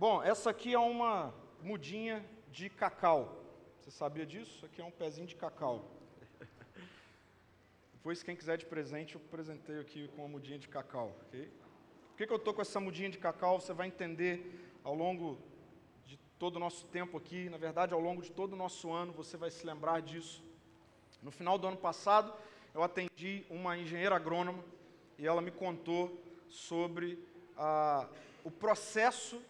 Bom, essa aqui é uma mudinha de cacau. Você sabia disso? Isso aqui é um pezinho de cacau. Depois, quem quiser de presente, eu presentei aqui com uma mudinha de cacau, ok? Por que, que eu estou com essa mudinha de cacau? Você vai entender ao longo de todo o nosso tempo aqui, na verdade, ao longo de todo o nosso ano, você vai se lembrar disso. No final do ano passado, eu atendi uma engenheira agrônoma e ela me contou sobre ah, o processo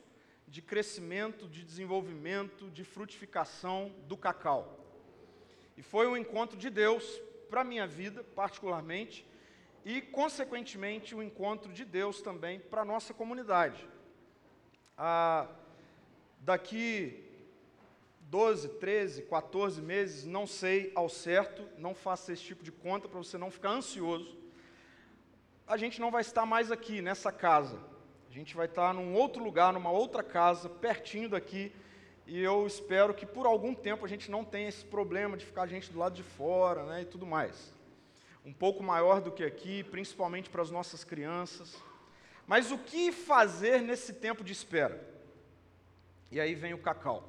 de crescimento, de desenvolvimento, de frutificação do cacau. E foi um encontro de Deus para a minha vida, particularmente, e, consequentemente, um encontro de Deus também para a nossa comunidade. Ah, daqui 12, 13, 14 meses, não sei ao certo, não faça esse tipo de conta para você não ficar ansioso. A gente não vai estar mais aqui nessa casa. A gente vai estar num outro lugar, numa outra casa, pertinho daqui, e eu espero que por algum tempo a gente não tenha esse problema de ficar a gente do lado de fora, né, e tudo mais. Um pouco maior do que aqui, principalmente para as nossas crianças. Mas o que fazer nesse tempo de espera? E aí vem o cacau.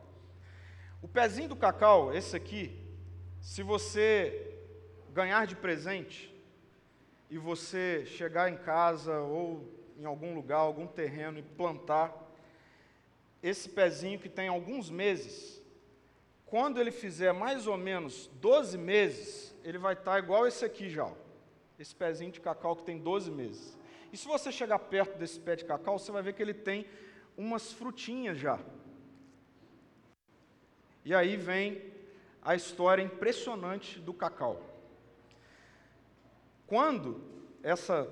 O pezinho do cacau, esse aqui, se você ganhar de presente e você chegar em casa ou em algum lugar, algum terreno e plantar esse pezinho que tem alguns meses, quando ele fizer mais ou menos 12 meses, ele vai estar igual esse aqui já, ó. esse pezinho de cacau que tem 12 meses. E se você chegar perto desse pé de cacau, você vai ver que ele tem umas frutinhas já. E aí vem a história impressionante do cacau. Quando essa,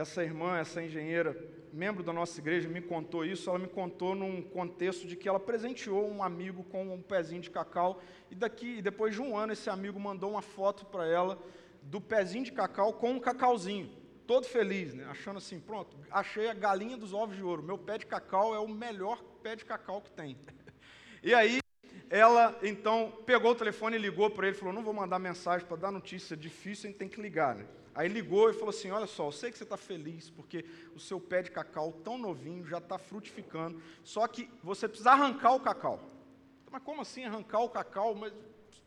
essa irmã, essa engenheira, membro da nossa igreja, me contou isso, ela me contou num contexto de que ela presenteou um amigo com um pezinho de cacau, e daqui, depois de um ano, esse amigo mandou uma foto para ela do pezinho de cacau com um cacauzinho, todo feliz, né? achando assim, pronto, achei a galinha dos ovos de ouro, meu pé de cacau é o melhor pé de cacau que tem. E aí, ela então pegou o telefone e ligou para ele, falou: Não vou mandar mensagem para dar notícia difícil, a gente tem que ligar. Né? Aí ligou e falou assim: Olha só, eu sei que você está feliz porque o seu pé de cacau tão novinho já está frutificando, só que você precisa arrancar o cacau. Mas como assim arrancar o cacau? Mas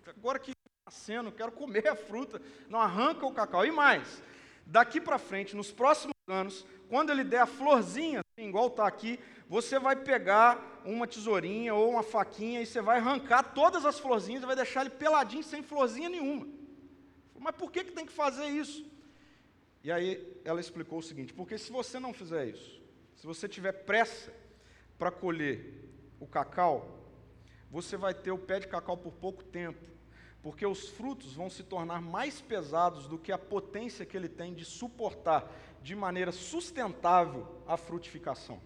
agora que está nascendo, quero comer a fruta. Não, arranca o cacau. E mais, daqui para frente, nos próximos anos, quando ele der a florzinha, assim, igual está aqui, você vai pegar uma tesourinha ou uma faquinha e você vai arrancar todas as florzinhas e vai deixar ele peladinho sem florzinha nenhuma. Mas por que, que tem que fazer isso? E aí ela explicou o seguinte: porque se você não fizer isso, se você tiver pressa para colher o cacau, você vai ter o pé de cacau por pouco tempo, porque os frutos vão se tornar mais pesados do que a potência que ele tem de suportar de maneira sustentável a frutificação.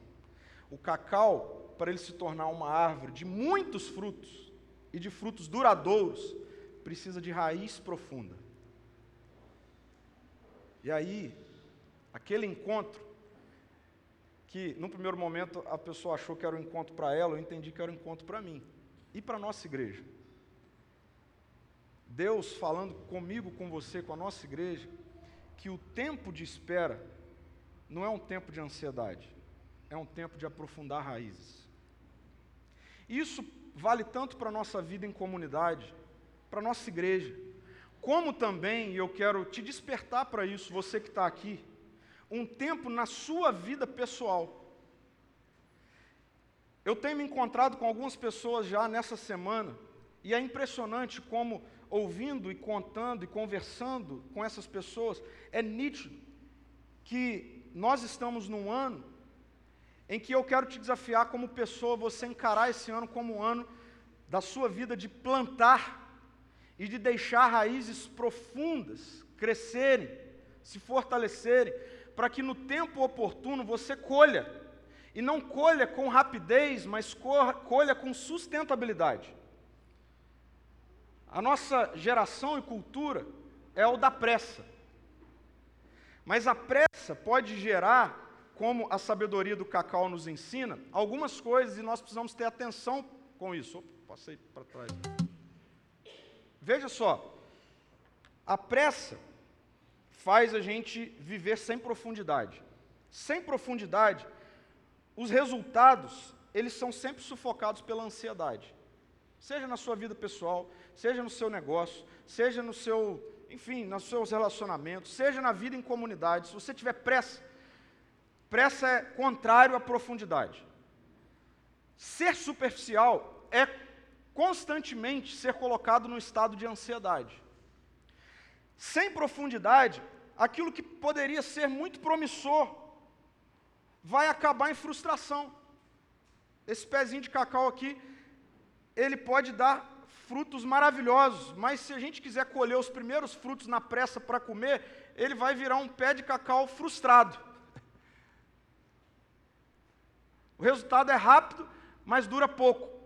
O cacau, para ele se tornar uma árvore de muitos frutos e de frutos duradouros, precisa de raiz profunda. E aí, aquele encontro, que no primeiro momento a pessoa achou que era um encontro para ela, eu entendi que era um encontro para mim e para a nossa igreja. Deus falando comigo, com você, com a nossa igreja, que o tempo de espera não é um tempo de ansiedade, é um tempo de aprofundar raízes. Isso vale tanto para a nossa vida em comunidade, para a nossa igreja, como também, eu quero te despertar para isso, você que está aqui, um tempo na sua vida pessoal. Eu tenho me encontrado com algumas pessoas já nessa semana, e é impressionante como, ouvindo e contando e conversando com essas pessoas, é nítido que nós estamos num ano em que eu quero te desafiar como pessoa, você encarar esse ano como um ano da sua vida de plantar e de deixar raízes profundas crescerem, se fortalecerem, para que no tempo oportuno você colha, e não colha com rapidez, mas colha com sustentabilidade. A nossa geração e cultura é o da pressa. Mas a pressa pode gerar como a sabedoria do cacau nos ensina, algumas coisas e nós precisamos ter atenção com isso. Opa, passei para trás. Veja só, a pressa faz a gente viver sem profundidade. Sem profundidade, os resultados eles são sempre sufocados pela ansiedade. Seja na sua vida pessoal, seja no seu negócio, seja no seu, enfim, nos seus relacionamentos, seja na vida em comunidade. Se você tiver pressa, pressa é contrário à profundidade. Ser superficial é constantemente ser colocado no estado de ansiedade. Sem profundidade, aquilo que poderia ser muito promissor vai acabar em frustração. Esse pezinho de cacau aqui, ele pode dar frutos maravilhosos, mas se a gente quiser colher os primeiros frutos na pressa para comer, ele vai virar um pé de cacau frustrado. O resultado é rápido, mas dura pouco.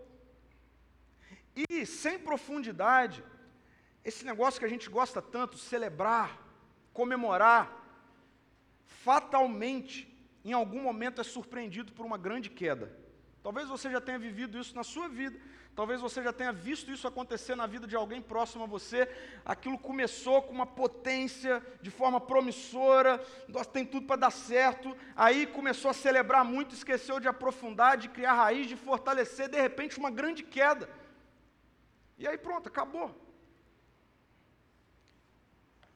E sem profundidade, esse negócio que a gente gosta tanto, celebrar, comemorar, fatalmente, em algum momento é surpreendido por uma grande queda. Talvez você já tenha vivido isso na sua vida, talvez você já tenha visto isso acontecer na vida de alguém próximo a você. Aquilo começou com uma potência, de forma promissora, tem tudo para dar certo. Aí começou a celebrar muito, esqueceu de aprofundar, de criar raiz, de fortalecer, de repente uma grande queda. E aí pronto, acabou.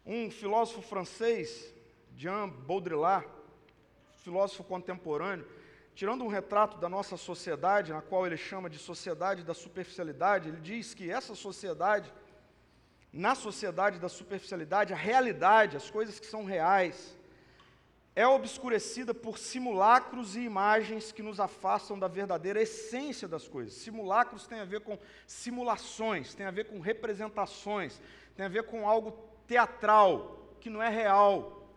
Um filósofo francês, Jean Baudrillard, filósofo contemporâneo, tirando um retrato da nossa sociedade, na qual ele chama de sociedade da superficialidade, ele diz que essa sociedade, na sociedade da superficialidade, a realidade, as coisas que são reais, é obscurecida por simulacros e imagens que nos afastam da verdadeira essência das coisas. Simulacros tem a ver com simulações, tem a ver com representações, tem a ver com algo teatral, que não é real.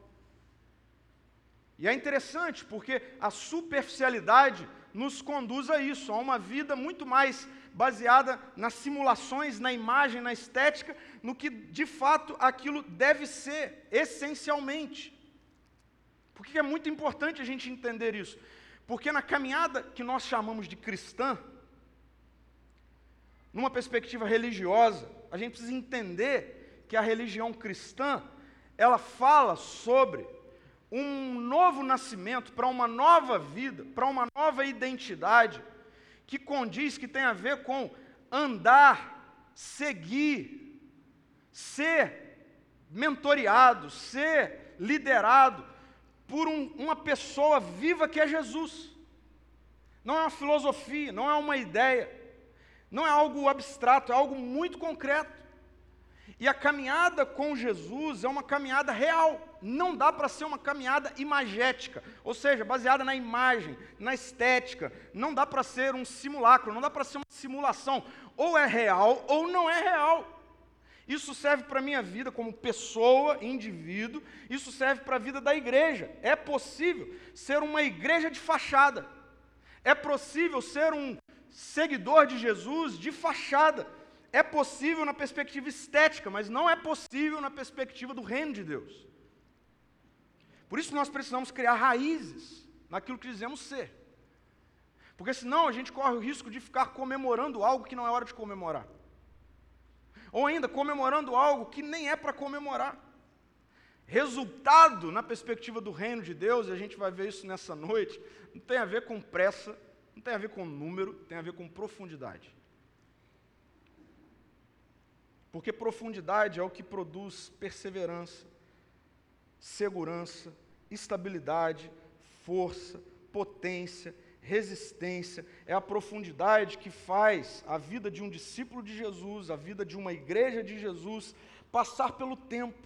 E é interessante porque a superficialidade nos conduz a isso, a uma vida muito mais baseada nas simulações, na imagem, na estética, no que de fato aquilo deve ser, essencialmente. Por que é muito importante a gente entender isso? Porque na caminhada que nós chamamos de cristã, numa perspectiva religiosa, a gente precisa entender que a religião cristã, ela fala sobre um novo nascimento, para uma nova vida, para uma nova identidade, que condiz, que tem a ver com andar, seguir, ser mentoreado, ser liderado por um, uma pessoa viva que é Jesus. Não é uma filosofia, não é uma ideia, não é algo abstrato, é algo muito concreto. E a caminhada com Jesus é uma caminhada real. Não dá para ser uma caminhada imagética, ou seja, baseada na imagem, na estética. Não dá para ser um simulacro, não dá para ser uma simulação. Ou é real ou não é real. Isso serve para a minha vida como pessoa, indivíduo, isso serve para a vida da igreja. É possível ser uma igreja de fachada. É possível ser um seguidor de Jesus de fachada é possível na perspectiva estética, mas não é possível na perspectiva do reino de Deus. Por isso nós precisamos criar raízes naquilo que dizemos ser. Porque senão a gente corre o risco de ficar comemorando algo que não é hora de comemorar. Ou ainda comemorando algo que nem é para comemorar. Resultado na perspectiva do reino de Deus, e a gente vai ver isso nessa noite, não tem a ver com pressa, não tem a ver com número, tem a ver com profundidade. Porque profundidade é o que produz perseverança, segurança, estabilidade, força, potência, resistência. É a profundidade que faz a vida de um discípulo de Jesus, a vida de uma igreja de Jesus, passar pelo tempo,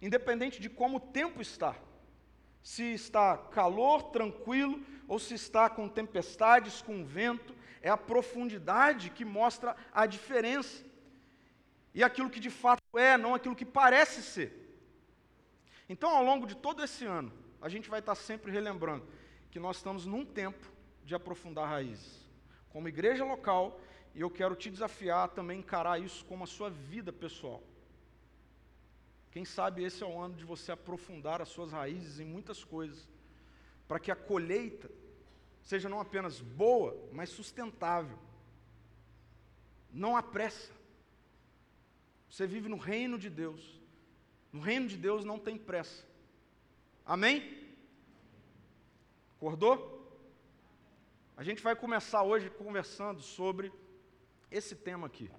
independente de como o tempo está. Se está calor, tranquilo, ou se está com tempestades, com vento, é a profundidade que mostra a diferença e aquilo que de fato é, não aquilo que parece ser. Então, ao longo de todo esse ano, a gente vai estar sempre relembrando que nós estamos num tempo de aprofundar raízes. Como igreja local, e eu quero te desafiar a também encarar isso como a sua vida pessoal. Quem sabe esse é o ano de você aprofundar as suas raízes em muitas coisas, para que a colheita seja não apenas boa, mas sustentável. Não há pressa. Você vive no reino de Deus. No reino de Deus não tem pressa. Amém? Acordou? a gente vai começar hoje conversando sobre esse tema aqui: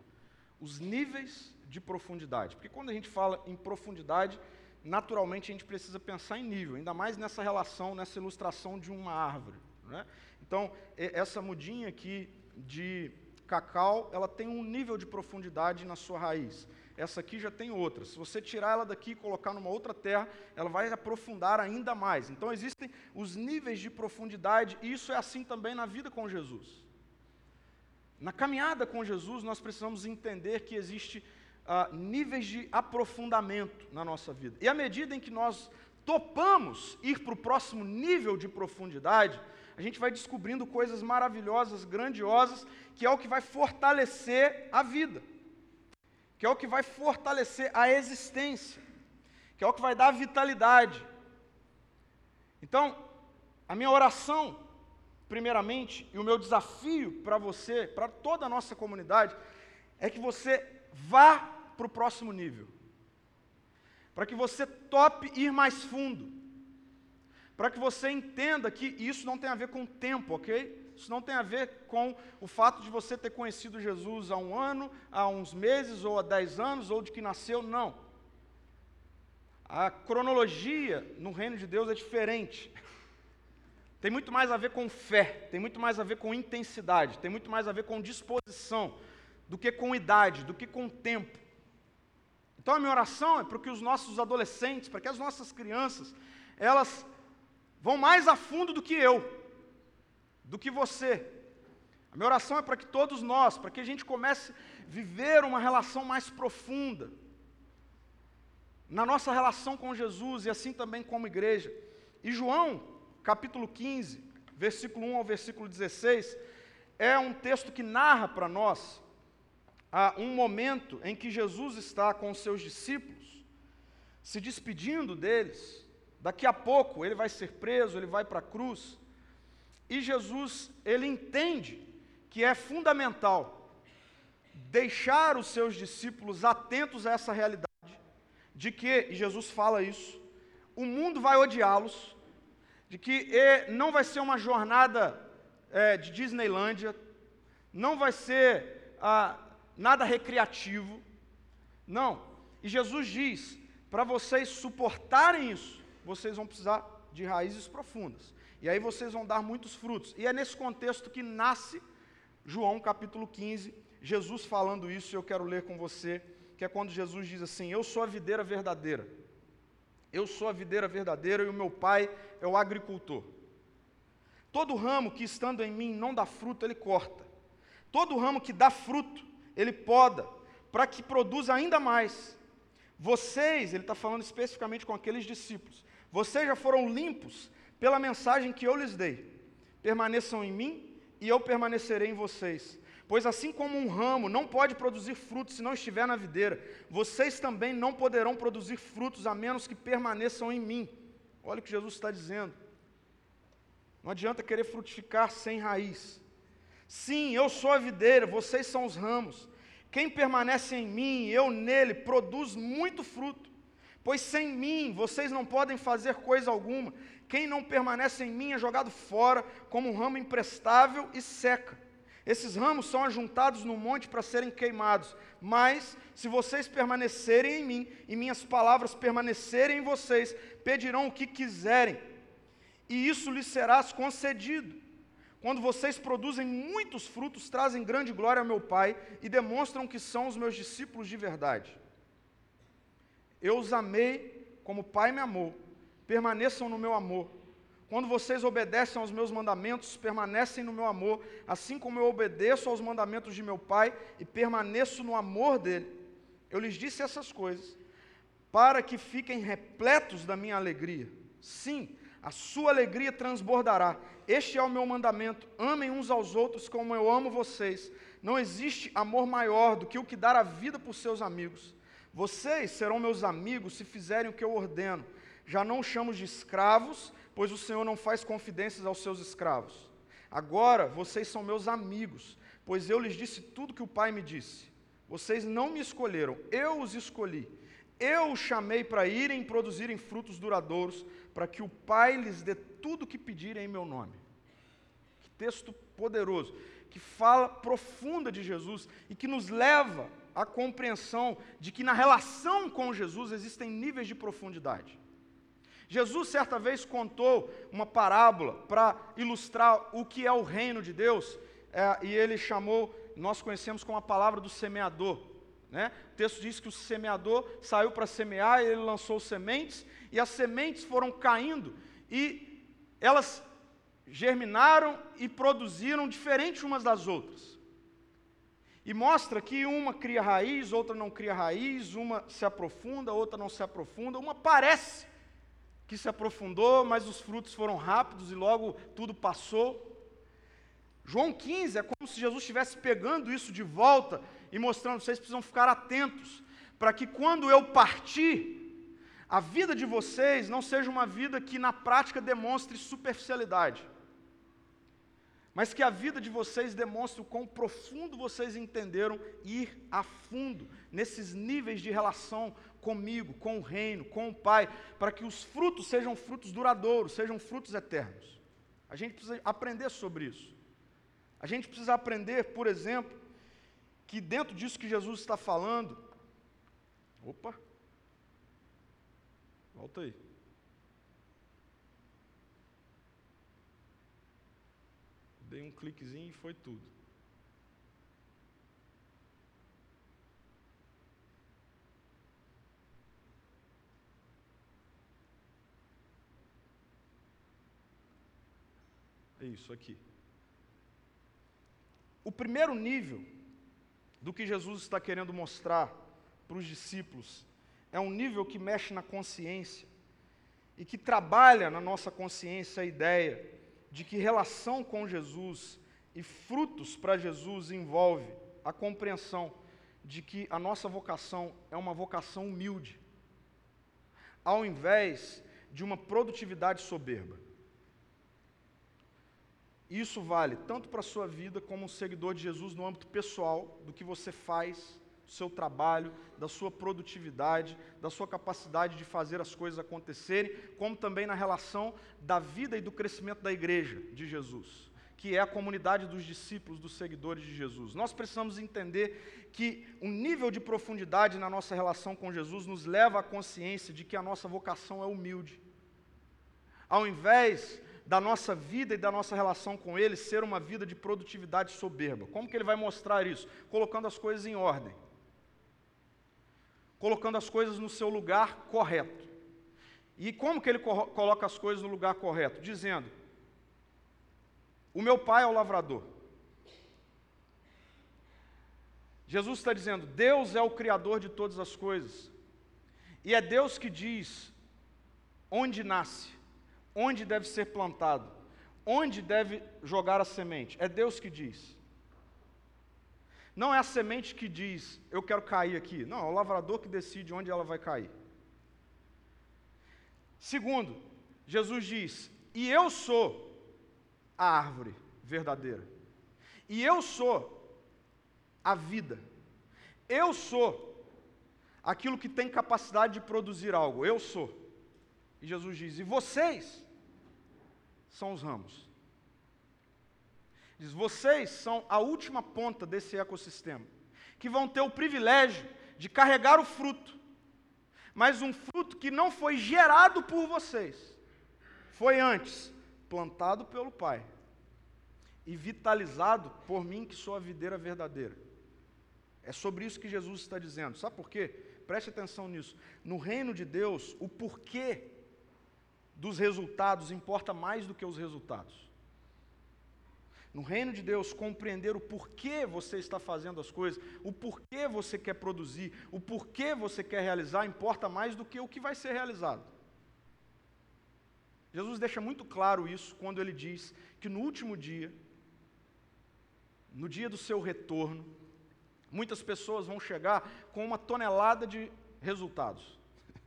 os níveis de profundidade. Porque quando a gente fala em profundidade, naturalmente a gente precisa pensar em nível, ainda mais nessa relação, nessa ilustração de uma árvore. Né? Então, essa mudinha aqui de cacau, ela tem um nível de profundidade na sua raiz. Essa aqui já tem outra. Se você tirar ela daqui e colocar numa outra terra, ela vai aprofundar ainda mais. Então existem os níveis de profundidade, e isso é assim também na vida com Jesus. Na caminhada com Jesus, nós precisamos entender que existe uh, níveis de aprofundamento na nossa vida. E à medida em que nós topamos ir para o próximo nível de profundidade, a gente vai descobrindo coisas maravilhosas, grandiosas, que é o que vai fortalecer a vida, que é o que vai fortalecer a existência, que é o que vai dar vitalidade. Então, a minha oração, primeiramente, e o meu desafio para você, para toda a nossa comunidade, é que você vá para o próximo nível. Para que você tope ir mais fundo. Para que você entenda que isso não tem a ver com tempo, ok? Isso não tem a ver com o fato de você ter conhecido Jesus há um ano, há uns meses, ou há dez anos, ou de que nasceu, não. A cronologia no reino de Deus é diferente. Tem muito mais a ver com fé, tem muito mais a ver com intensidade, tem muito mais a ver com disposição, do que com idade, do que com tempo. Então a minha oração é para que os nossos adolescentes, para que as nossas crianças, elas vão mais a fundo do que eu, do que você. A minha oração é para que todos nós, para que a gente comece a viver uma relação mais profunda na nossa relação com Jesus e assim também como igreja. E João, capítulo 15, versículo 1 ao versículo 16, é um texto que narra para nós a um momento em que Jesus está com os seus discípulos, se despedindo deles. Daqui a pouco ele vai ser preso, ele vai para a cruz. E Jesus, ele entende que é fundamental deixar os seus discípulos atentos a essa realidade, de que, e Jesus fala isso, o mundo vai odiá-los, de que não vai ser uma jornada é, de Disneylândia, não vai ser ah, nada recreativo. Não. E Jesus diz: para vocês suportarem isso, vocês vão precisar de raízes profundas. E aí vocês vão dar muitos frutos. E é nesse contexto que nasce João capítulo 15, Jesus falando isso, e eu quero ler com você, que é quando Jesus diz assim: Eu sou a videira verdadeira. Eu sou a videira verdadeira e o meu pai é o agricultor. Todo ramo que estando em mim não dá fruto, ele corta. Todo ramo que dá fruto, ele poda, para que produza ainda mais. Vocês, ele está falando especificamente com aqueles discípulos, vocês já foram limpos pela mensagem que eu lhes dei. Permaneçam em mim e eu permanecerei em vocês. Pois assim como um ramo não pode produzir frutos se não estiver na videira, vocês também não poderão produzir frutos a menos que permaneçam em mim. Olha o que Jesus está dizendo. Não adianta querer frutificar sem raiz. Sim, eu sou a videira, vocês são os ramos. Quem permanece em mim, eu nele, produz muito fruto. Pois sem mim vocês não podem fazer coisa alguma. Quem não permanece em mim é jogado fora como um ramo imprestável e seca. Esses ramos são ajuntados no monte para serem queimados. Mas, se vocês permanecerem em mim e minhas palavras permanecerem em vocês, pedirão o que quiserem, e isso lhes será concedido. Quando vocês produzem muitos frutos, trazem grande glória ao meu Pai e demonstram que são os meus discípulos de verdade. Eu os amei como o Pai me amou. Permaneçam no meu amor. Quando vocês obedecem aos meus mandamentos, permanecem no meu amor, assim como eu obedeço aos mandamentos de meu Pai e permaneço no amor dele. Eu lhes disse essas coisas para que fiquem repletos da minha alegria. Sim, a sua alegria transbordará. Este é o meu mandamento: amem uns aos outros como eu amo vocês. Não existe amor maior do que o que dar a vida por seus amigos. Vocês serão meus amigos se fizerem o que eu ordeno. Já não chamo de escravos, pois o Senhor não faz confidências aos seus escravos. Agora vocês são meus amigos, pois eu lhes disse tudo que o Pai me disse. Vocês não me escolheram, eu os escolhi. Eu os chamei para irem produzirem frutos duradouros, para que o Pai lhes dê tudo o que pedirem em meu nome. Que texto poderoso, que fala profunda de Jesus e que nos leva à compreensão de que na relação com Jesus existem níveis de profundidade. Jesus certa vez contou uma parábola para ilustrar o que é o reino de Deus, é, e ele chamou, nós conhecemos como a palavra do semeador. Né? O texto diz que o semeador saiu para semear, e ele lançou sementes, e as sementes foram caindo, e elas germinaram e produziram diferente umas das outras. E mostra que uma cria raiz, outra não cria raiz, uma se aprofunda, outra não se aprofunda, uma parece que se aprofundou, mas os frutos foram rápidos e logo tudo passou. João 15 é como se Jesus estivesse pegando isso de volta e mostrando, vocês precisam ficar atentos, para que quando eu partir, a vida de vocês não seja uma vida que na prática demonstre superficialidade mas que a vida de vocês demonstre o quão profundo vocês entenderam ir a fundo nesses níveis de relação comigo, com o reino, com o Pai, para que os frutos sejam frutos duradouros, sejam frutos eternos. A gente precisa aprender sobre isso. A gente precisa aprender, por exemplo, que dentro disso que Jesus está falando. Opa! Volta aí. Dei um cliquezinho e foi tudo. É isso aqui. O primeiro nível do que Jesus está querendo mostrar para os discípulos é um nível que mexe na consciência e que trabalha na nossa consciência a ideia de que relação com Jesus e frutos para Jesus envolve a compreensão de que a nossa vocação é uma vocação humilde, ao invés de uma produtividade soberba. Isso vale tanto para a sua vida como um seguidor de Jesus no âmbito pessoal, do que você faz, do seu trabalho, da sua produtividade, da sua capacidade de fazer as coisas acontecerem, como também na relação da vida e do crescimento da igreja de Jesus, que é a comunidade dos discípulos, dos seguidores de Jesus. Nós precisamos entender que o um nível de profundidade na nossa relação com Jesus nos leva à consciência de que a nossa vocação é humilde. Ao invés da nossa vida e da nossa relação com Ele ser uma vida de produtividade soberba. Como que Ele vai mostrar isso? Colocando as coisas em ordem colocando as coisas no seu lugar correto. E como que ele coloca as coisas no lugar correto? Dizendo: O meu pai é o lavrador. Jesus está dizendo: Deus é o criador de todas as coisas. E é Deus que diz onde nasce, onde deve ser plantado, onde deve jogar a semente. É Deus que diz. Não é a semente que diz, eu quero cair aqui. Não, é o lavrador que decide onde ela vai cair. Segundo, Jesus diz: E eu sou a árvore verdadeira. E eu sou a vida. Eu sou aquilo que tem capacidade de produzir algo. Eu sou. E Jesus diz: E vocês são os ramos. Diz: vocês são a última ponta desse ecossistema, que vão ter o privilégio de carregar o fruto, mas um fruto que não foi gerado por vocês, foi antes plantado pelo Pai e vitalizado por mim, que sou a videira verdadeira. É sobre isso que Jesus está dizendo. Sabe por quê? Preste atenção nisso. No reino de Deus, o porquê dos resultados importa mais do que os resultados. No reino de Deus, compreender o porquê você está fazendo as coisas, o porquê você quer produzir, o porquê você quer realizar, importa mais do que o que vai ser realizado. Jesus deixa muito claro isso quando ele diz que no último dia, no dia do seu retorno, muitas pessoas vão chegar com uma tonelada de resultados.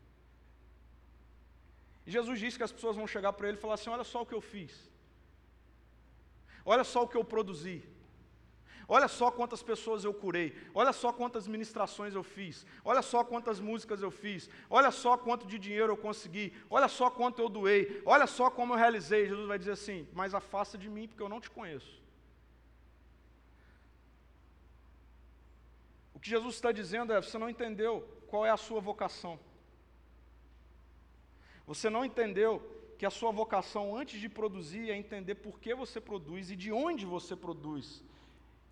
E Jesus diz que as pessoas vão chegar para ele e falar assim: Olha só o que eu fiz. Olha só o que eu produzi. Olha só quantas pessoas eu curei. Olha só quantas ministrações eu fiz. Olha só quantas músicas eu fiz. Olha só quanto de dinheiro eu consegui. Olha só quanto eu doei. Olha só como eu realizei. Jesus vai dizer assim: Mas afasta de mim, porque eu não te conheço. O que Jesus está dizendo é: Você não entendeu qual é a sua vocação. Você não entendeu que a sua vocação, antes de produzir, é entender por que você produz e de onde você produz.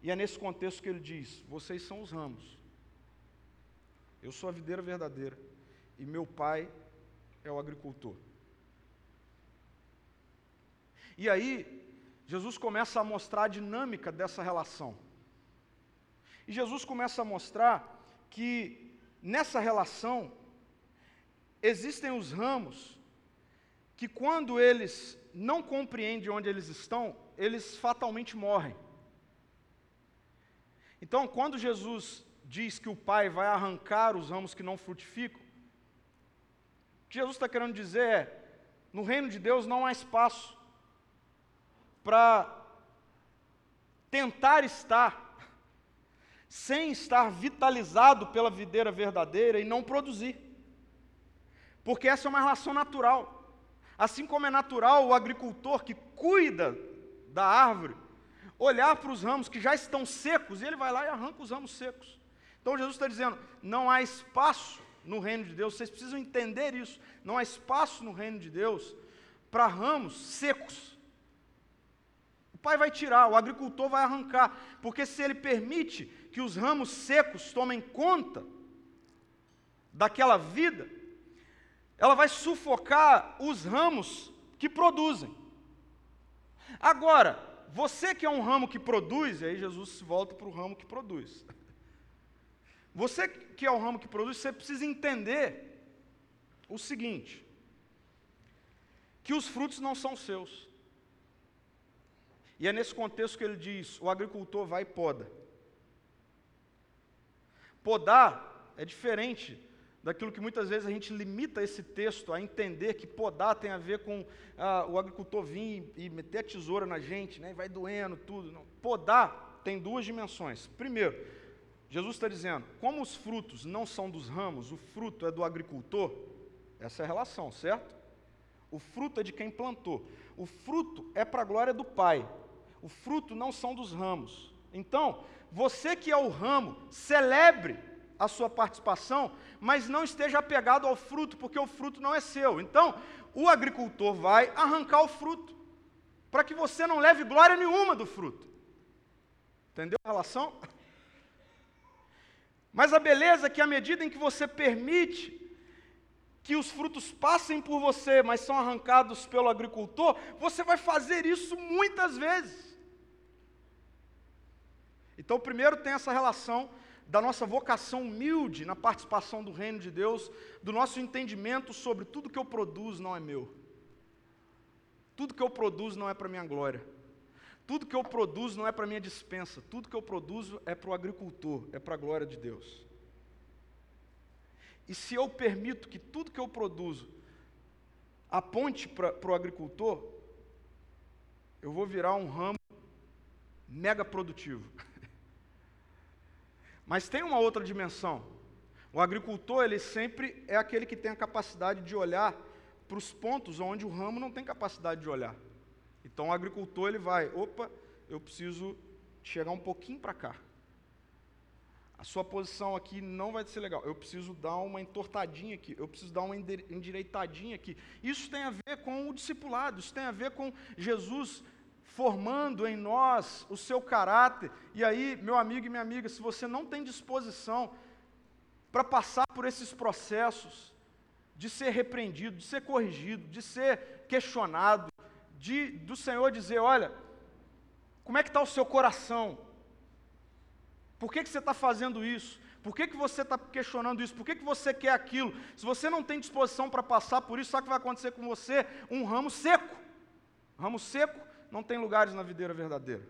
E é nesse contexto que ele diz: vocês são os ramos. Eu sou a videira verdadeira e meu pai é o agricultor. E aí, Jesus começa a mostrar a dinâmica dessa relação. E Jesus começa a mostrar que nessa relação existem os ramos que quando eles não compreendem onde eles estão, eles fatalmente morrem. Então, quando Jesus diz que o Pai vai arrancar os ramos que não frutificam, o que Jesus está querendo dizer é: no reino de Deus não há espaço para tentar estar sem estar vitalizado pela videira verdadeira e não produzir. Porque essa é uma relação natural. Assim como é natural o agricultor que cuida da árvore, olhar para os ramos que já estão secos e ele vai lá e arranca os ramos secos. Então Jesus está dizendo: não há espaço no reino de Deus, vocês precisam entender isso. Não há espaço no reino de Deus para ramos secos. O pai vai tirar, o agricultor vai arrancar, porque se ele permite que os ramos secos tomem conta daquela vida, ela vai sufocar os ramos que produzem. Agora, você que é um ramo que produz, e aí Jesus volta para o ramo que produz. Você que é o ramo que produz, você precisa entender o seguinte: que os frutos não são seus. E é nesse contexto que ele diz: o agricultor vai e poda. Podar é diferente daquilo que muitas vezes a gente limita esse texto a entender que podar tem a ver com ah, o agricultor vir e meter a tesoura na gente, né, vai doendo tudo. Não. Podar tem duas dimensões. Primeiro, Jesus está dizendo, como os frutos não são dos ramos, o fruto é do agricultor, essa é a relação, certo? O fruto é de quem plantou. O fruto é para a glória do Pai. O fruto não são dos ramos. Então, você que é o ramo, celebre a sua participação, mas não esteja apegado ao fruto, porque o fruto não é seu. Então, o agricultor vai arrancar o fruto, para que você não leve glória nenhuma do fruto. Entendeu a relação? Mas a beleza é que à medida em que você permite que os frutos passem por você, mas são arrancados pelo agricultor, você vai fazer isso muitas vezes. Então, primeiro tem essa relação da nossa vocação humilde na participação do reino de Deus, do nosso entendimento sobre tudo que eu produzo não é meu. Tudo que eu produzo não é para minha glória. Tudo que eu produzo não é para minha dispensa. Tudo que eu produzo é para o agricultor, é para a glória de Deus. E se eu permito que tudo que eu produzo aponte para o agricultor, eu vou virar um ramo mega produtivo. Mas tem uma outra dimensão. O agricultor, ele sempre é aquele que tem a capacidade de olhar para os pontos onde o ramo não tem capacidade de olhar. Então o agricultor ele vai, opa, eu preciso chegar um pouquinho para cá. A sua posição aqui não vai ser legal. Eu preciso dar uma entortadinha aqui. Eu preciso dar uma endireitadinha aqui. Isso tem a ver com o discipulado. Isso tem a ver com Jesus formando em nós o seu caráter. E aí, meu amigo e minha amiga, se você não tem disposição para passar por esses processos, de ser repreendido, de ser corrigido, de ser questionado, de do Senhor dizer, olha, como é que está o seu coração? Por que, que você está fazendo isso? Por que, que você está questionando isso? Por que, que você quer aquilo? Se você não tem disposição para passar por isso, sabe o que vai acontecer com você? Um ramo seco. ramo seco não tem lugares na videira verdadeira.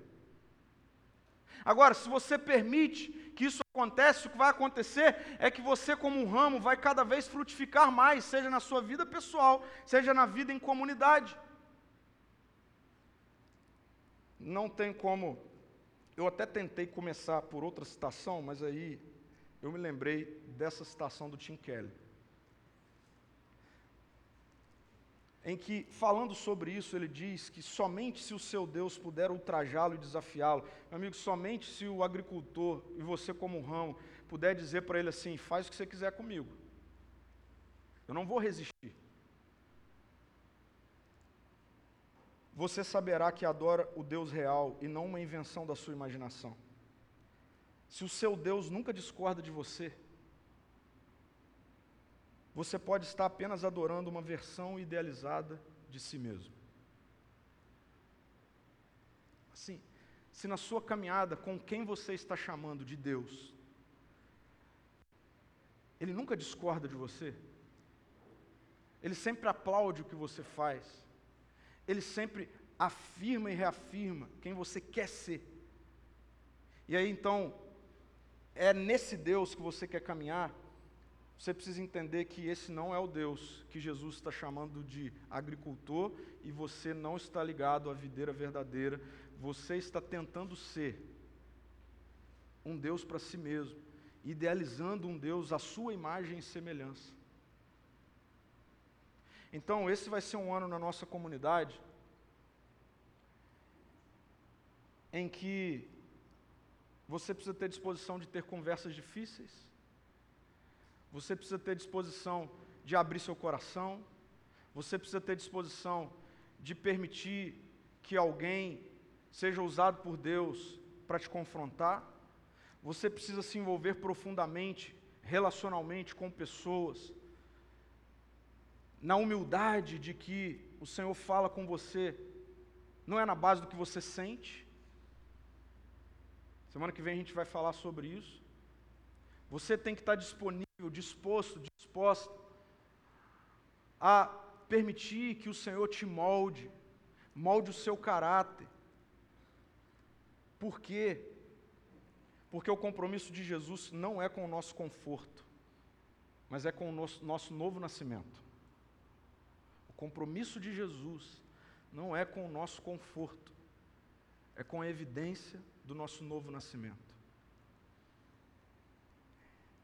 Agora, se você permite que isso aconteça, o que vai acontecer é que você, como um ramo, vai cada vez frutificar mais, seja na sua vida pessoal, seja na vida em comunidade. Não tem como eu até tentei começar por outra citação, mas aí eu me lembrei dessa citação do Tim Kelly. Em que, falando sobre isso, ele diz que somente se o seu Deus puder ultrajá-lo e desafiá-lo, meu amigo, somente se o agricultor e você, como ramo, puder dizer para ele assim: faz o que você quiser comigo, eu não vou resistir. você saberá que adora o Deus real e não uma invenção da sua imaginação. Se o seu Deus nunca discorda de você, você pode estar apenas adorando uma versão idealizada de si mesmo. Assim, se na sua caminhada com quem você está chamando de Deus, ele nunca discorda de você, ele sempre aplaude o que você faz, ele sempre afirma e reafirma quem você quer ser. E aí então, é nesse Deus que você quer caminhar, você precisa entender que esse não é o Deus que Jesus está chamando de agricultor e você não está ligado à videira verdadeira, você está tentando ser um Deus para si mesmo, idealizando um Deus à sua imagem e semelhança. Então, esse vai ser um ano na nossa comunidade em que você precisa ter disposição de ter conversas difíceis, você precisa ter disposição de abrir seu coração, você precisa ter disposição de permitir que alguém seja usado por Deus para te confrontar, você precisa se envolver profundamente, relacionalmente com pessoas, na humildade de que o Senhor fala com você, não é na base do que você sente. Semana que vem a gente vai falar sobre isso. Você tem que estar disponível, disposto, disposta a permitir que o Senhor te molde, molde o seu caráter. Por quê? Porque o compromisso de Jesus não é com o nosso conforto, mas é com o nosso, nosso novo nascimento compromisso de Jesus não é com o nosso conforto, é com a evidência do nosso novo nascimento.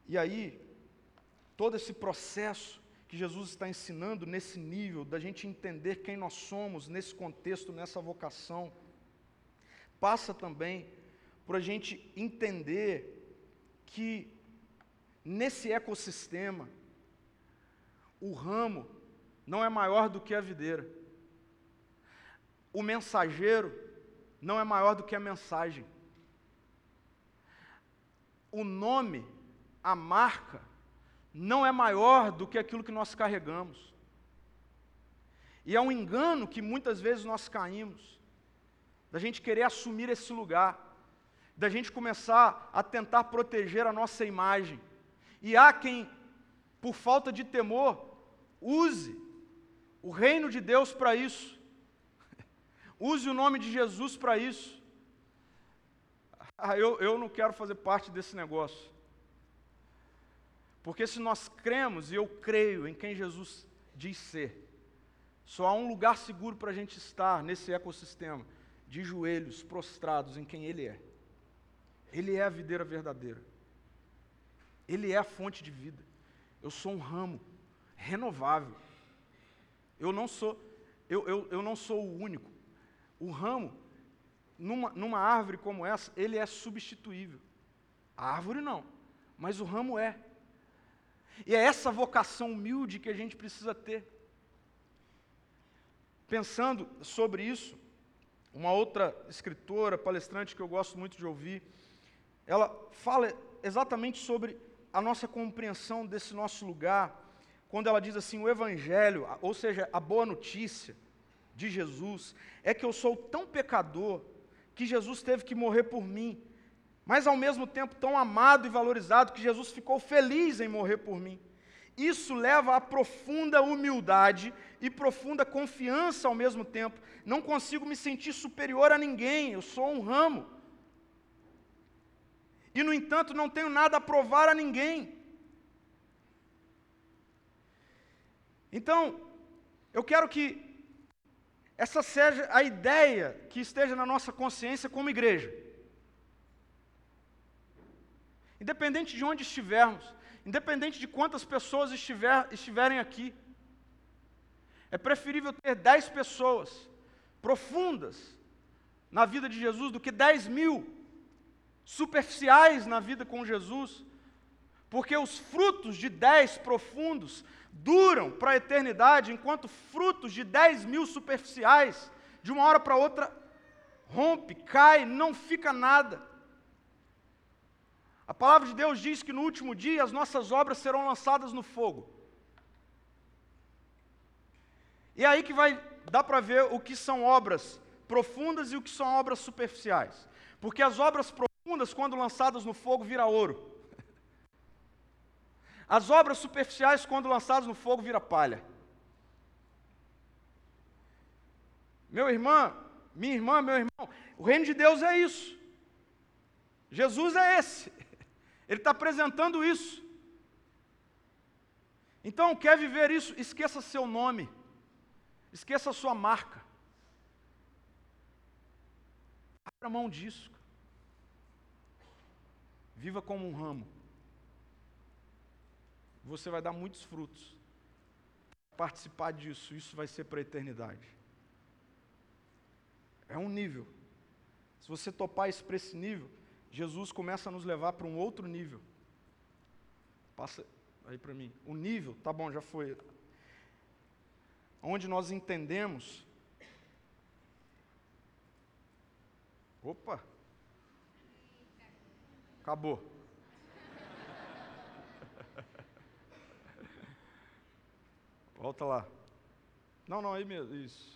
E aí, todo esse processo que Jesus está ensinando nesse nível, da gente entender quem nós somos nesse contexto, nessa vocação, passa também por a gente entender que nesse ecossistema, o ramo não é maior do que a videira. O mensageiro não é maior do que a mensagem. O nome, a marca, não é maior do que aquilo que nós carregamos. E é um engano que muitas vezes nós caímos, da gente querer assumir esse lugar, da gente começar a tentar proteger a nossa imagem. E há quem, por falta de temor, use o reino de Deus para isso. Use o nome de Jesus para isso. Ah, eu, eu não quero fazer parte desse negócio. Porque se nós cremos, e eu creio em quem Jesus diz ser, só há um lugar seguro para a gente estar nesse ecossistema, de joelhos prostrados em quem Ele é. Ele é a videira verdadeira. Ele é a fonte de vida. Eu sou um ramo renovável. Eu não sou, eu, eu, eu não sou o único. O ramo, numa, numa árvore como essa, ele é substituível. A árvore não, mas o ramo é. E é essa vocação humilde que a gente precisa ter. Pensando sobre isso, uma outra escritora, palestrante que eu gosto muito de ouvir, ela fala exatamente sobre a nossa compreensão desse nosso lugar quando ela diz assim: o Evangelho, ou seja, a boa notícia de Jesus, é que eu sou tão pecador que Jesus teve que morrer por mim, mas ao mesmo tempo tão amado e valorizado que Jesus ficou feliz em morrer por mim. Isso leva a profunda humildade e profunda confiança ao mesmo tempo. Não consigo me sentir superior a ninguém, eu sou um ramo. E, no entanto, não tenho nada a provar a ninguém. Então, eu quero que essa seja a ideia que esteja na nossa consciência como igreja. Independente de onde estivermos, independente de quantas pessoas estiver, estiverem aqui. É preferível ter dez pessoas profundas na vida de Jesus do que dez mil superficiais na vida com Jesus, porque os frutos de dez profundos duram para a eternidade, enquanto frutos de dez mil superficiais, de uma hora para outra, rompe, cai, não fica nada. A palavra de Deus diz que no último dia as nossas obras serão lançadas no fogo. E é aí que vai dar para ver o que são obras profundas e o que são obras superficiais. Porque as obras profundas, quando lançadas no fogo, vira ouro. As obras superficiais, quando lançadas no fogo, vira palha. Meu irmão, minha irmã, meu irmão, o reino de Deus é isso. Jesus é esse. Ele está apresentando isso. Então, quer viver isso? Esqueça seu nome. Esqueça sua marca. Abra mão disso. Viva como um ramo. Você vai dar muitos frutos. Participar disso, isso vai ser para a eternidade. É um nível. Se você topar isso para esse nível, Jesus começa a nos levar para um outro nível. Passa aí para mim. O nível, tá bom, já foi. Onde nós entendemos. Opa! Acabou. Volta lá. Não, não, aí mesmo. Isso.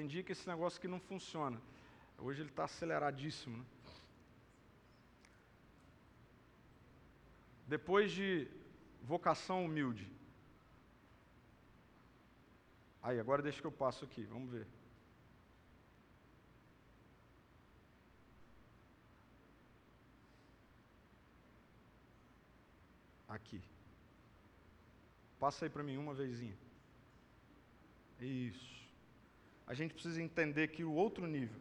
Tem dia que esse negócio aqui não funciona. Hoje ele está aceleradíssimo. Né? Depois de vocação humilde. Aí, agora deixa que eu passo aqui, vamos ver. Aqui. Passa aí para mim uma vezinha. Isso a gente precisa entender que o outro nível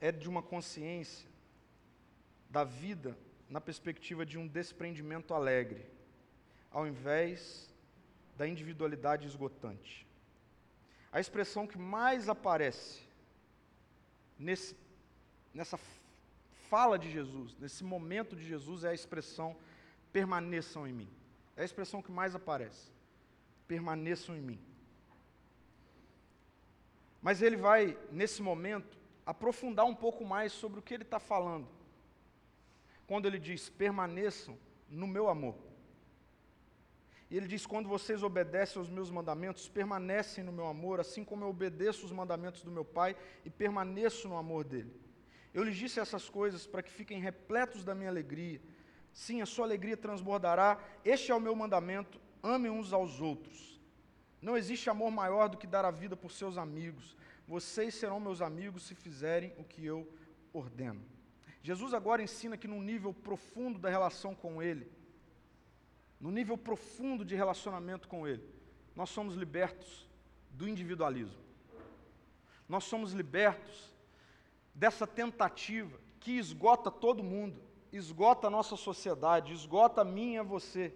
é de uma consciência da vida na perspectiva de um desprendimento alegre, ao invés da individualidade esgotante. A expressão que mais aparece nesse, nessa fala de Jesus, nesse momento de Jesus, é a expressão permaneçam em mim. É a expressão que mais aparece. Permaneçam em mim. Mas ele vai, nesse momento, aprofundar um pouco mais sobre o que ele está falando. Quando ele diz: permaneçam no meu amor. E ele diz: quando vocês obedecem aos meus mandamentos, permanecem no meu amor, assim como eu obedeço os mandamentos do meu Pai e permaneço no amor dele. Eu lhes disse essas coisas para que fiquem repletos da minha alegria. Sim, a sua alegria transbordará. Este é o meu mandamento: amem uns aos outros. Não existe amor maior do que dar a vida por seus amigos. Vocês serão meus amigos se fizerem o que eu ordeno. Jesus agora ensina que num nível profundo da relação com Ele, no nível profundo de relacionamento com Ele, nós somos libertos do individualismo. Nós somos libertos dessa tentativa que esgota todo mundo, esgota a nossa sociedade, esgota a mim e a você,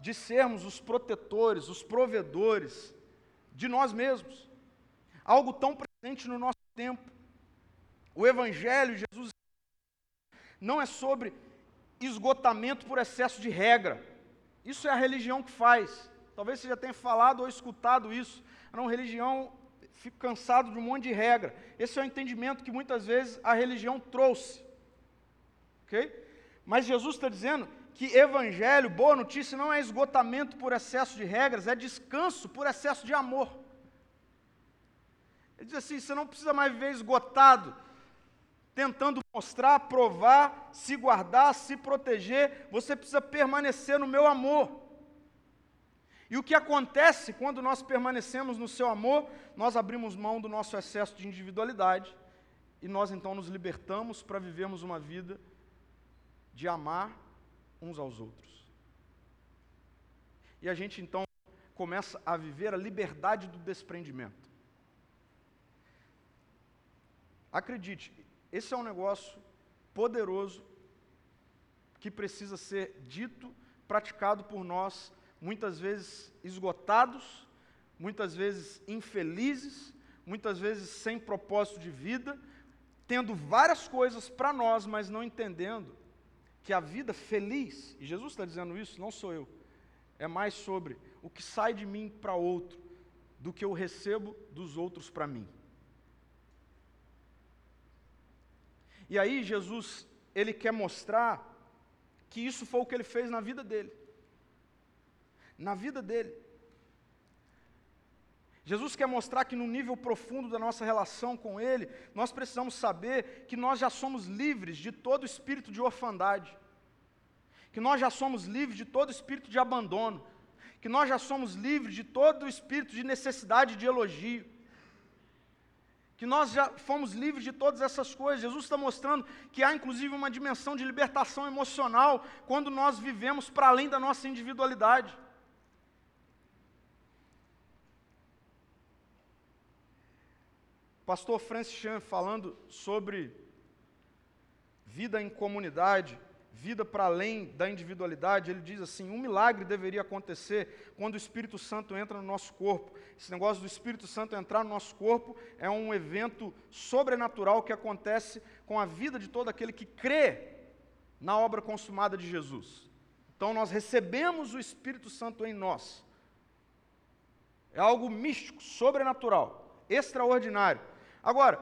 de sermos os protetores, os provedores de nós mesmos. Algo tão presente no nosso tempo. O Evangelho, Jesus, não é sobre esgotamento por excesso de regra. Isso é a religião que faz. Talvez você já tenha falado ou escutado isso. Não, religião, fico cansado de um monte de regra. Esse é o entendimento que muitas vezes a religião trouxe. Ok? Mas Jesus está dizendo que evangelho, boa notícia, não é esgotamento por excesso de regras, é descanso por excesso de amor. Ele diz assim: você não precisa mais viver esgotado, tentando mostrar, provar, se guardar, se proteger, você precisa permanecer no meu amor. E o que acontece quando nós permanecemos no seu amor? Nós abrimos mão do nosso excesso de individualidade e nós então nos libertamos para vivermos uma vida de amar uns aos outros. E a gente então começa a viver a liberdade do desprendimento. acredite, esse é um negócio poderoso que precisa ser dito, praticado por nós, muitas vezes esgotados, muitas vezes infelizes, muitas vezes sem propósito de vida, tendo várias coisas para nós, mas não entendendo que a vida feliz, e Jesus está dizendo isso, não sou eu, é mais sobre o que sai de mim para outro do que eu recebo dos outros para mim. E aí Jesus, ele quer mostrar que isso foi o que ele fez na vida dele. Na vida dele. Jesus quer mostrar que no nível profundo da nossa relação com Ele, nós precisamos saber que nós já somos livres de todo espírito de orfandade, que nós já somos livres de todo espírito de abandono, que nós já somos livres de todo espírito de necessidade de elogio, que nós já fomos livres de todas essas coisas. Jesus está mostrando que há inclusive uma dimensão de libertação emocional quando nós vivemos para além da nossa individualidade. Pastor Francis Chan falando sobre vida em comunidade, vida para além da individualidade, ele diz assim: um milagre deveria acontecer quando o Espírito Santo entra no nosso corpo. Esse negócio do Espírito Santo entrar no nosso corpo é um evento sobrenatural que acontece com a vida de todo aquele que crê na obra consumada de Jesus. Então nós recebemos o Espírito Santo em nós. É algo místico, sobrenatural, extraordinário. Agora,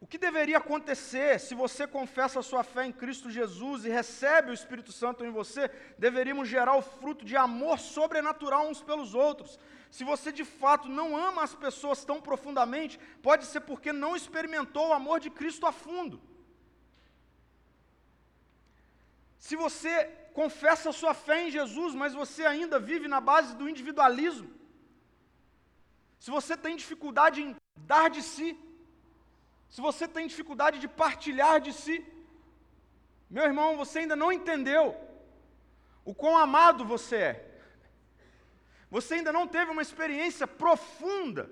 o que deveria acontecer se você confessa a sua fé em Cristo Jesus e recebe o Espírito Santo em você? Deveríamos gerar o fruto de amor sobrenatural uns pelos outros. Se você de fato não ama as pessoas tão profundamente, pode ser porque não experimentou o amor de Cristo a fundo. Se você confessa a sua fé em Jesus, mas você ainda vive na base do individualismo, se você tem dificuldade em dar de si, se você tem dificuldade de partilhar de si, meu irmão, você ainda não entendeu o quão amado você é. Você ainda não teve uma experiência profunda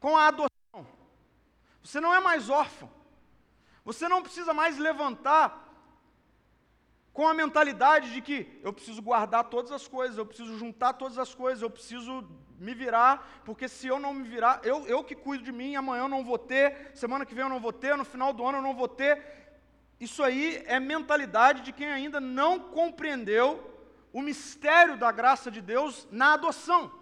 com a adoção. Você não é mais órfão. Você não precisa mais levantar com a mentalidade de que eu preciso guardar todas as coisas, eu preciso juntar todas as coisas, eu preciso me virar, porque se eu não me virar, eu, eu que cuido de mim, amanhã eu não vou ter, semana que vem eu não vou ter, no final do ano eu não vou ter. Isso aí é mentalidade de quem ainda não compreendeu o mistério da graça de Deus na adoção.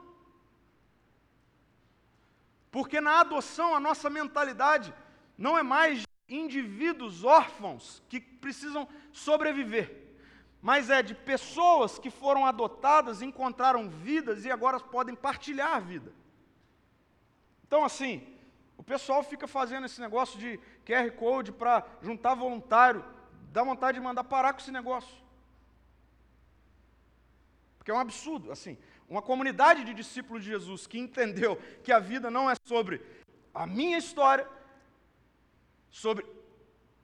Porque na adoção a nossa mentalidade não é mais de indivíduos órfãos que precisam sobreviver mas é de pessoas que foram adotadas, encontraram vidas e agora podem partilhar a vida. Então, assim, o pessoal fica fazendo esse negócio de QR Code para juntar voluntário, dá vontade de mandar parar com esse negócio. Porque é um absurdo, assim, uma comunidade de discípulos de Jesus que entendeu que a vida não é sobre a minha história, sobre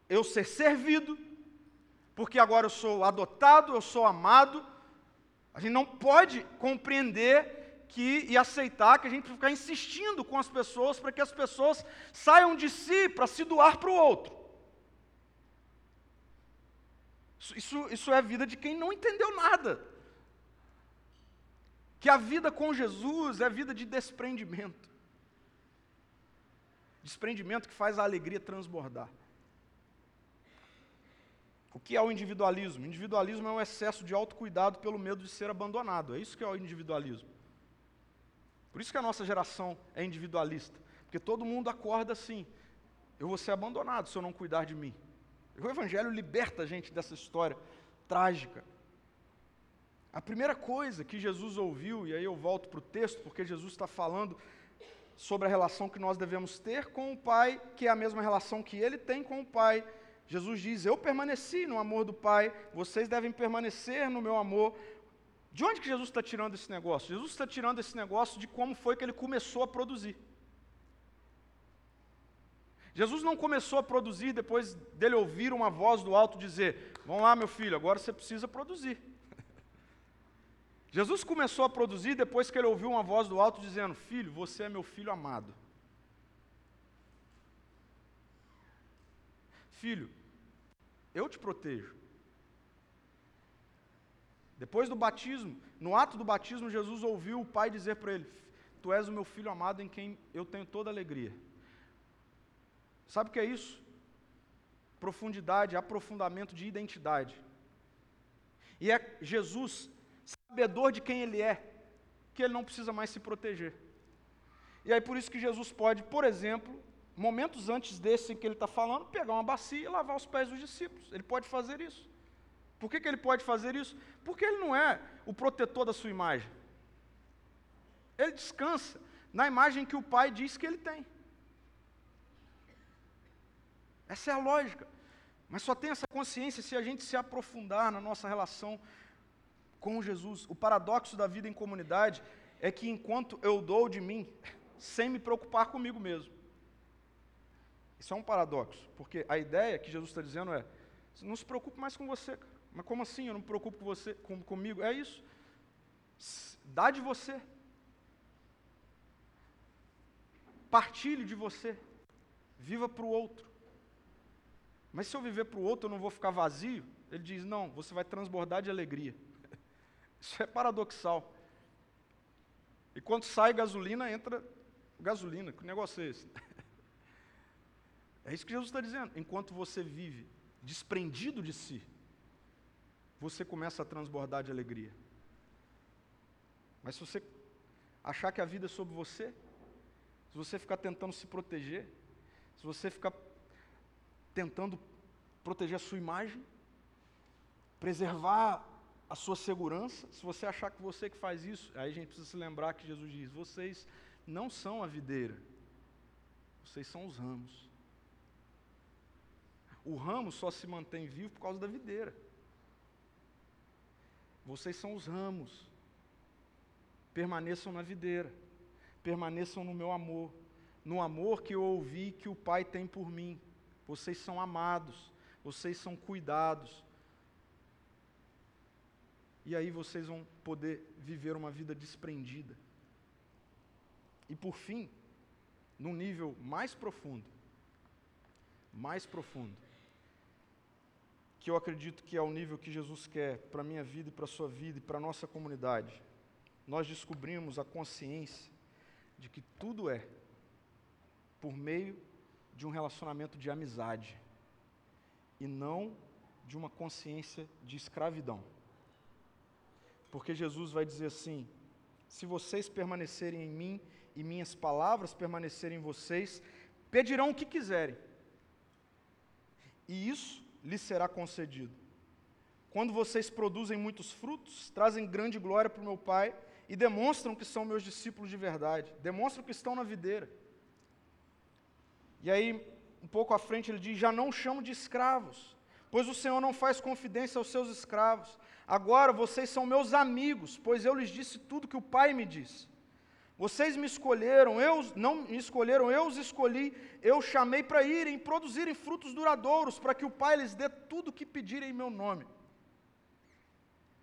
eu ser servido, porque agora eu sou adotado, eu sou amado. A gente não pode compreender que, e aceitar que a gente ficar insistindo com as pessoas para que as pessoas saiam de si para se doar para o outro. Isso, isso, isso é a vida de quem não entendeu nada. Que a vida com Jesus é vida de desprendimento. Desprendimento que faz a alegria transbordar. O que é o individualismo? Individualismo é um excesso de autocuidado pelo medo de ser abandonado. É isso que é o individualismo. Por isso que a nossa geração é individualista. Porque todo mundo acorda assim: eu vou ser abandonado se eu não cuidar de mim. O Evangelho liberta a gente dessa história trágica. A primeira coisa que Jesus ouviu, e aí eu volto para o texto, porque Jesus está falando sobre a relação que nós devemos ter com o Pai, que é a mesma relação que ele tem com o Pai Jesus diz: Eu permaneci no amor do Pai, vocês devem permanecer no meu amor. De onde que Jesus está tirando esse negócio? Jesus está tirando esse negócio de como foi que ele começou a produzir. Jesus não começou a produzir depois dele ouvir uma voz do alto dizer: Vamos lá, meu filho, agora você precisa produzir. Jesus começou a produzir depois que ele ouviu uma voz do alto dizendo: Filho, você é meu filho amado. Filho, eu te protejo. Depois do batismo, no ato do batismo, Jesus ouviu o pai dizer para ele: Tu és o meu filho amado em quem eu tenho toda alegria. Sabe o que é isso? Profundidade, aprofundamento de identidade. E é Jesus, sabedor de quem ele é, que ele não precisa mais se proteger. E aí por isso que Jesus pode, por exemplo, momentos antes desse em que ele está falando, pegar uma bacia e lavar os pés dos discípulos. Ele pode fazer isso. Por que, que ele pode fazer isso? Porque ele não é o protetor da sua imagem. Ele descansa na imagem que o pai diz que ele tem. Essa é a lógica. Mas só tem essa consciência se a gente se aprofundar na nossa relação com Jesus. O paradoxo da vida em comunidade é que enquanto eu dou de mim, sem me preocupar comigo mesmo. Isso é um paradoxo, porque a ideia que Jesus está dizendo é: não se preocupe mais com você. Mas como assim? Eu não me preocupo com você, com, comigo? É isso. Dá de você. Partilhe de você. Viva para o outro. Mas se eu viver para o outro, eu não vou ficar vazio? Ele diz: não, você vai transbordar de alegria. Isso é paradoxal. E quando sai gasolina, entra gasolina. Que negócio é esse? É isso que Jesus está dizendo. Enquanto você vive desprendido de si, você começa a transbordar de alegria. Mas se você achar que a vida é sobre você, se você ficar tentando se proteger, se você ficar tentando proteger a sua imagem, preservar a sua segurança, se você achar que você que faz isso, aí a gente precisa se lembrar que Jesus diz: vocês não são a videira, vocês são os ramos. O ramo só se mantém vivo por causa da videira. Vocês são os ramos. Permaneçam na videira. Permaneçam no meu amor. No amor que eu ouvi que o Pai tem por mim. Vocês são amados. Vocês são cuidados. E aí vocês vão poder viver uma vida desprendida. E por fim, num nível mais profundo, mais profundo, que eu acredito que é o nível que Jesus quer para a minha vida e para a sua vida e para a nossa comunidade, nós descobrimos a consciência de que tudo é por meio de um relacionamento de amizade e não de uma consciência de escravidão. Porque Jesus vai dizer assim: se vocês permanecerem em mim e minhas palavras permanecerem em vocês, pedirão o que quiserem. E isso lhes será concedido. Quando vocês produzem muitos frutos, trazem grande glória para o meu Pai e demonstram que são meus discípulos de verdade, demonstram que estão na videira. E aí, um pouco à frente, ele diz: Já não chamo de escravos, pois o Senhor não faz confidência aos seus escravos. Agora vocês são meus amigos, pois eu lhes disse tudo que o Pai me disse. Vocês me escolheram, eu não me escolheram, eu os escolhi, eu chamei para irem produzirem frutos duradouros, para que o Pai lhes dê tudo o que pedirem em meu nome.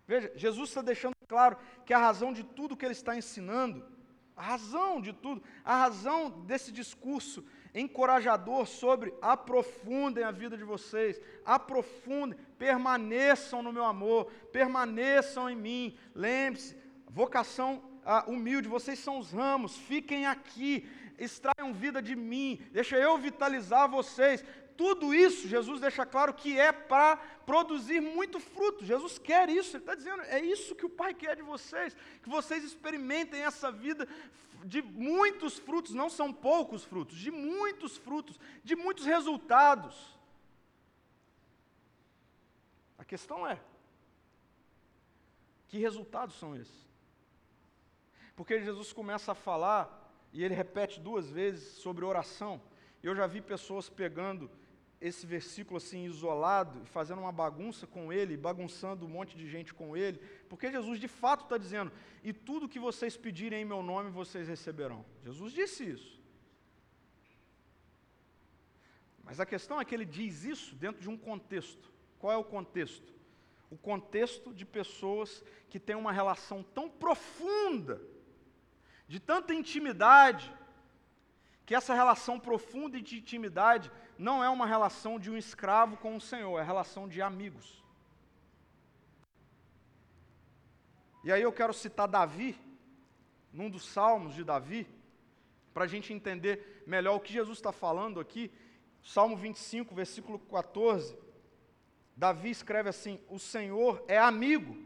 Veja, Jesus está deixando claro que a razão de tudo que ele está ensinando, a razão de tudo, a razão desse discurso encorajador sobre aprofundem a vida de vocês, aprofundem, permaneçam no meu amor, permaneçam em mim. Lembre-se, vocação ah, humilde, vocês são os ramos, fiquem aqui, extraiam vida de mim, deixa eu vitalizar vocês. Tudo isso, Jesus deixa claro que é para produzir muito fruto. Jesus quer isso, Ele está dizendo, é isso que o Pai quer de vocês, que vocês experimentem essa vida de muitos frutos, não são poucos frutos, de muitos frutos, de muitos resultados. A questão é: que resultados são esses? Porque Jesus começa a falar, e ele repete duas vezes sobre oração. Eu já vi pessoas pegando esse versículo assim isolado, fazendo uma bagunça com ele, bagunçando um monte de gente com ele, porque Jesus de fato está dizendo: e tudo que vocês pedirem em meu nome vocês receberão. Jesus disse isso. Mas a questão é que ele diz isso dentro de um contexto. Qual é o contexto? O contexto de pessoas que têm uma relação tão profunda de tanta intimidade, que essa relação profunda de intimidade não é uma relação de um escravo com o Senhor, é relação de amigos. E aí eu quero citar Davi, num dos salmos de Davi, para a gente entender melhor o que Jesus está falando aqui. Salmo 25, versículo 14. Davi escreve assim: O Senhor é amigo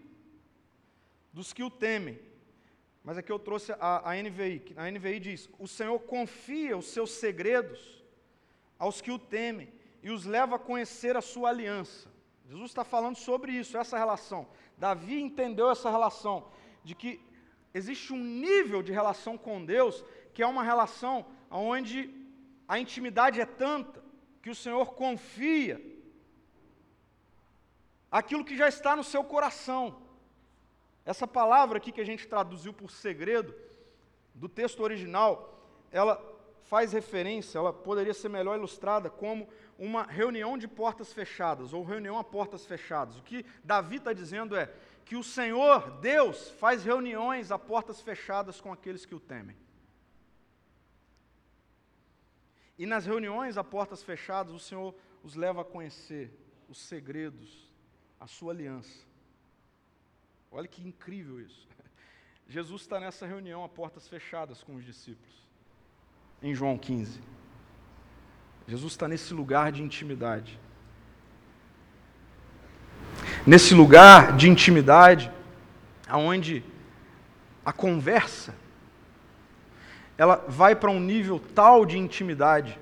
dos que o temem. Mas aqui eu trouxe a, a NVI. A NVI diz: O Senhor confia os seus segredos aos que o temem e os leva a conhecer a sua aliança. Jesus está falando sobre isso, essa relação. Davi entendeu essa relação, de que existe um nível de relação com Deus que é uma relação onde a intimidade é tanta que o Senhor confia aquilo que já está no seu coração. Essa palavra aqui que a gente traduziu por segredo, do texto original, ela faz referência, ela poderia ser melhor ilustrada como uma reunião de portas fechadas, ou reunião a portas fechadas. O que Davi está dizendo é que o Senhor, Deus, faz reuniões a portas fechadas com aqueles que o temem. E nas reuniões a portas fechadas, o Senhor os leva a conhecer os segredos, a sua aliança. Olha que incrível isso. Jesus está nessa reunião a portas fechadas com os discípulos, em João 15. Jesus está nesse lugar de intimidade. Nesse lugar de intimidade, aonde a conversa ela vai para um nível tal de intimidade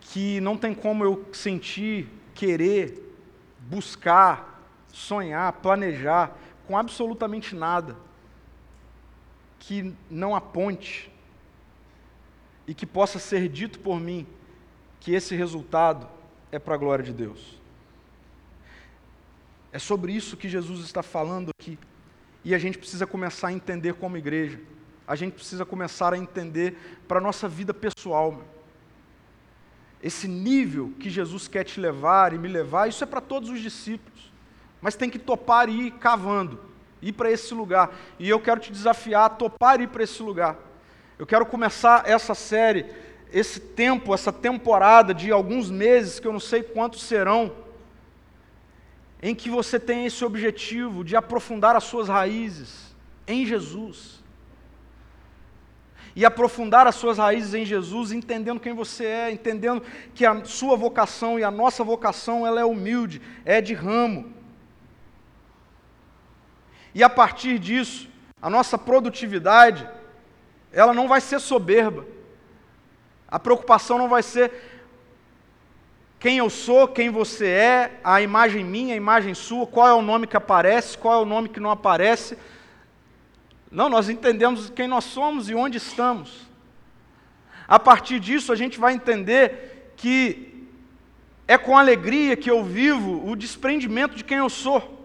que não tem como eu sentir, querer, buscar, sonhar, planejar com absolutamente nada que não aponte e que possa ser dito por mim que esse resultado é para a glória de Deus. É sobre isso que Jesus está falando aqui. E a gente precisa começar a entender como igreja a gente precisa começar a entender para a nossa vida pessoal. Meu. Esse nível que Jesus quer te levar e me levar, isso é para todos os discípulos. Mas tem que topar e ir cavando, ir para esse lugar. E eu quero te desafiar a topar e ir para esse lugar. Eu quero começar essa série, esse tempo, essa temporada de alguns meses, que eu não sei quantos serão, em que você tem esse objetivo de aprofundar as suas raízes em Jesus e aprofundar as suas raízes em Jesus, entendendo quem você é, entendendo que a sua vocação e a nossa vocação ela é humilde, é de ramo. E a partir disso, a nossa produtividade, ela não vai ser soberba. A preocupação não vai ser quem eu sou, quem você é, a imagem minha, a imagem sua, qual é o nome que aparece, qual é o nome que não aparece não, nós entendemos quem nós somos e onde estamos. A partir disso, a gente vai entender que é com alegria que eu vivo o desprendimento de quem eu sou.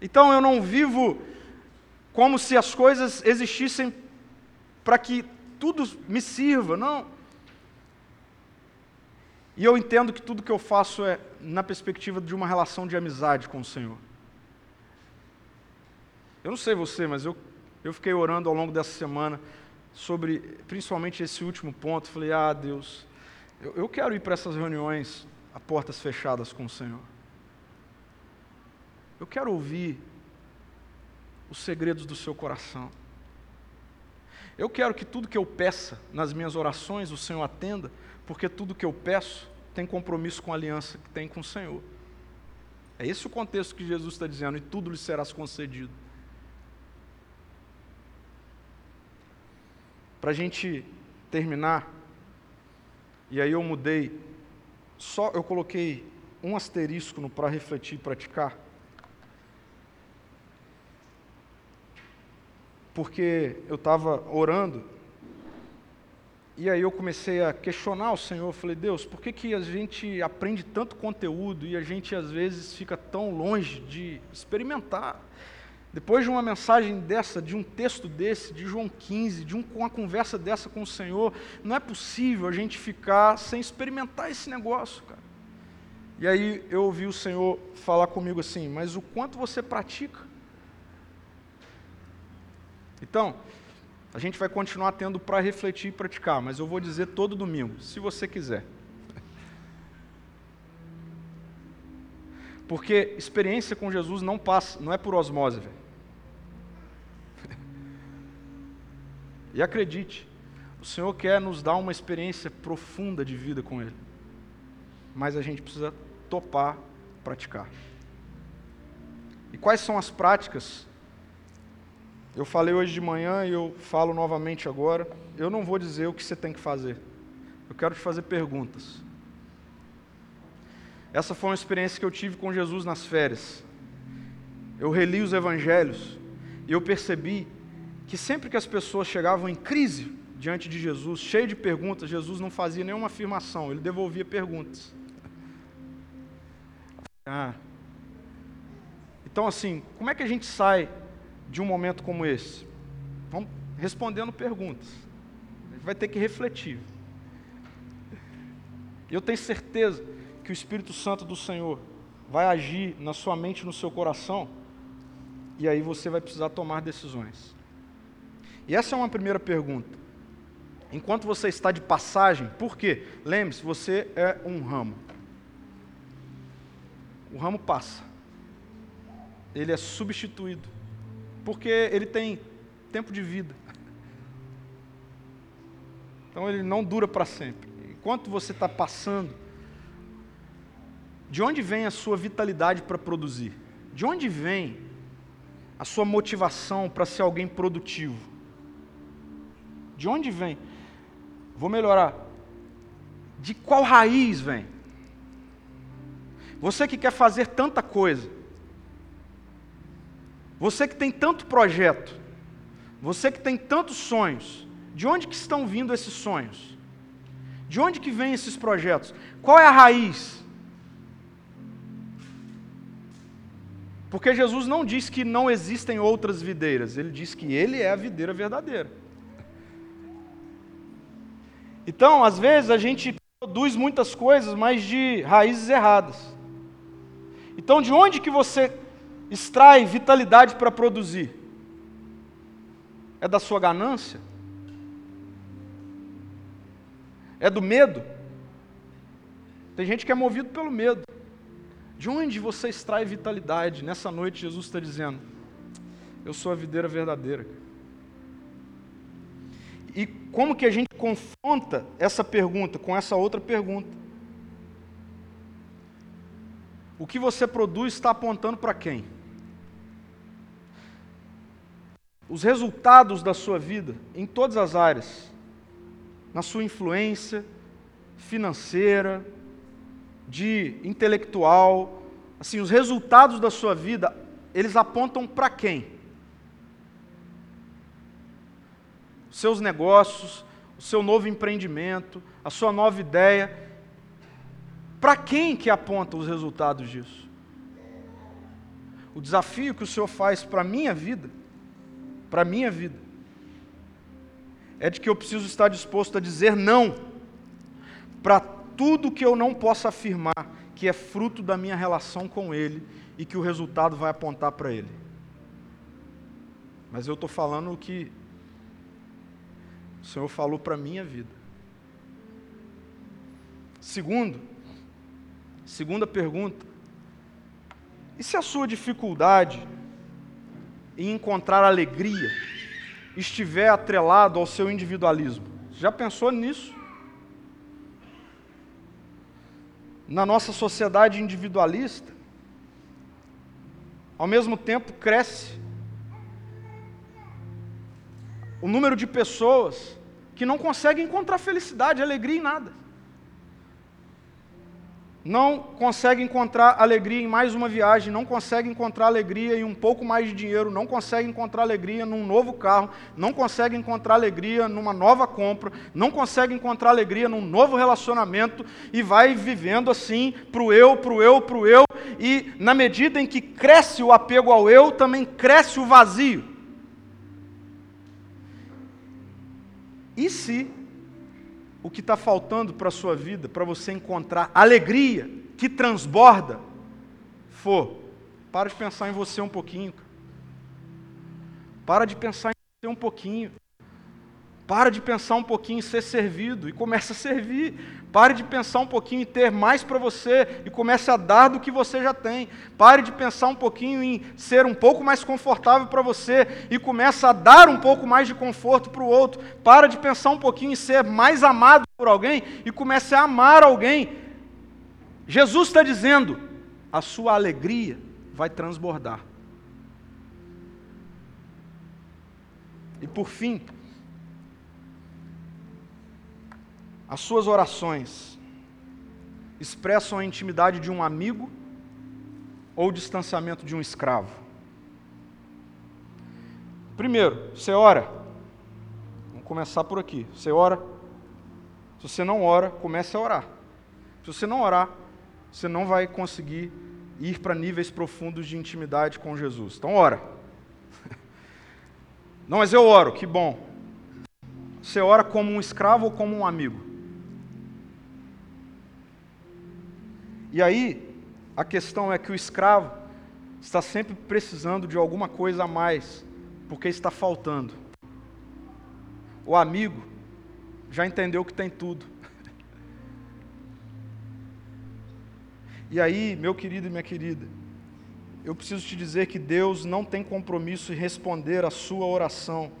Então eu não vivo como se as coisas existissem para que tudo me sirva, não. E eu entendo que tudo que eu faço é na perspectiva de uma relação de amizade com o Senhor. Eu não sei você, mas eu, eu fiquei orando ao longo dessa semana sobre principalmente esse último ponto. Falei, ah, Deus, eu, eu quero ir para essas reuniões a portas fechadas com o Senhor. Eu quero ouvir os segredos do seu coração. Eu quero que tudo que eu peça nas minhas orações o Senhor atenda, porque tudo que eu peço tem compromisso com a aliança que tem com o Senhor. É esse o contexto que Jesus está dizendo, e tudo lhe será concedido. Para a gente terminar, e aí eu mudei, só eu coloquei um asterisco no para refletir e praticar. Porque eu estava orando, e aí eu comecei a questionar o Senhor, falei, Deus, por que, que a gente aprende tanto conteúdo e a gente às vezes fica tão longe de experimentar? Depois de uma mensagem dessa, de um texto desse, de João 15, de um, uma conversa dessa com o Senhor, não é possível a gente ficar sem experimentar esse negócio, cara. E aí eu ouvi o Senhor falar comigo assim, mas o quanto você pratica? Então, A gente vai continuar tendo para refletir e praticar, mas eu vou dizer todo domingo, se você quiser. Porque experiência com Jesus não passa, não é por osmose, velho. E acredite, o Senhor quer nos dar uma experiência profunda de vida com Ele. Mas a gente precisa topar praticar. E quais são as práticas? Eu falei hoje de manhã e eu falo novamente agora. Eu não vou dizer o que você tem que fazer. Eu quero te fazer perguntas. Essa foi uma experiência que eu tive com Jesus nas férias. Eu reli os evangelhos e eu percebi que sempre que as pessoas chegavam em crise diante de Jesus, cheio de perguntas, Jesus não fazia nenhuma afirmação, ele devolvia perguntas. Ah. Então, assim, como é que a gente sai de um momento como esse? Vamos respondendo perguntas. A gente vai ter que refletir. Eu tenho certeza que o Espírito Santo do Senhor vai agir na sua mente, no seu coração, e aí você vai precisar tomar decisões. E essa é uma primeira pergunta. Enquanto você está de passagem, por quê? Lembre-se, você é um ramo. O ramo passa. Ele é substituído. Porque ele tem tempo de vida. Então ele não dura para sempre. Enquanto você está passando, de onde vem a sua vitalidade para produzir? De onde vem a sua motivação para ser alguém produtivo? De onde vem? Vou melhorar. De qual raiz vem? Você que quer fazer tanta coisa, você que tem tanto projeto, você que tem tantos sonhos, de onde que estão vindo esses sonhos? De onde que vêm esses projetos? Qual é a raiz? Porque Jesus não diz que não existem outras videiras, ele diz que ele é a videira verdadeira. Então, às vezes a gente produz muitas coisas, mas de raízes erradas. Então, de onde que você extrai vitalidade para produzir? É da sua ganância? É do medo? Tem gente que é movido pelo medo. De onde você extrai vitalidade? Nessa noite, Jesus está dizendo: Eu sou a videira verdadeira. E como que a gente confronta essa pergunta com essa outra pergunta? O que você produz está apontando para quem? Os resultados da sua vida, em todas as áreas, na sua influência financeira, de intelectual, assim, os resultados da sua vida, eles apontam para quem? Seus negócios, o seu novo empreendimento, a sua nova ideia. Para quem que aponta os resultados disso? O desafio que o Senhor faz para a minha vida, para a minha vida, é de que eu preciso estar disposto a dizer não para tudo que eu não possa afirmar que é fruto da minha relação com Ele e que o resultado vai apontar para Ele. Mas eu estou falando o que o Senhor falou para a minha vida. Segundo, segunda pergunta: e se a sua dificuldade em encontrar alegria estiver atrelado ao seu individualismo? Já pensou nisso? na nossa sociedade individualista, ao mesmo tempo cresce o número de pessoas que não conseguem encontrar felicidade, alegria em nada não consegue encontrar alegria em mais uma viagem, não consegue encontrar alegria em um pouco mais de dinheiro, não consegue encontrar alegria num novo carro, não consegue encontrar alegria numa nova compra, não consegue encontrar alegria num novo relacionamento e vai vivendo assim pro eu, pro eu, pro eu, e na medida em que cresce o apego ao eu, também cresce o vazio. E se o que está faltando para a sua vida, para você encontrar alegria que transborda, for, para de pensar em você um pouquinho. Para de pensar em você um pouquinho. Para de pensar um pouquinho em ser servido e comece a servir. Pare de pensar um pouquinho em ter mais para você e comece a dar do que você já tem. Pare de pensar um pouquinho em ser um pouco mais confortável para você e comece a dar um pouco mais de conforto para o outro. Para de pensar um pouquinho em ser mais amado por alguém e comece a amar alguém. Jesus está dizendo: a sua alegria vai transbordar. E por fim, As suas orações expressam a intimidade de um amigo ou o distanciamento de um escravo? Primeiro, você ora. Vamos começar por aqui. Você ora. Se você não ora, comece a orar. Se você não orar, você não vai conseguir ir para níveis profundos de intimidade com Jesus. Então, ora. Não, mas eu oro, que bom. Você ora como um escravo ou como um amigo? E aí, a questão é que o escravo está sempre precisando de alguma coisa a mais, porque está faltando. O amigo já entendeu que tem tudo. E aí, meu querido e minha querida, eu preciso te dizer que Deus não tem compromisso em responder a sua oração,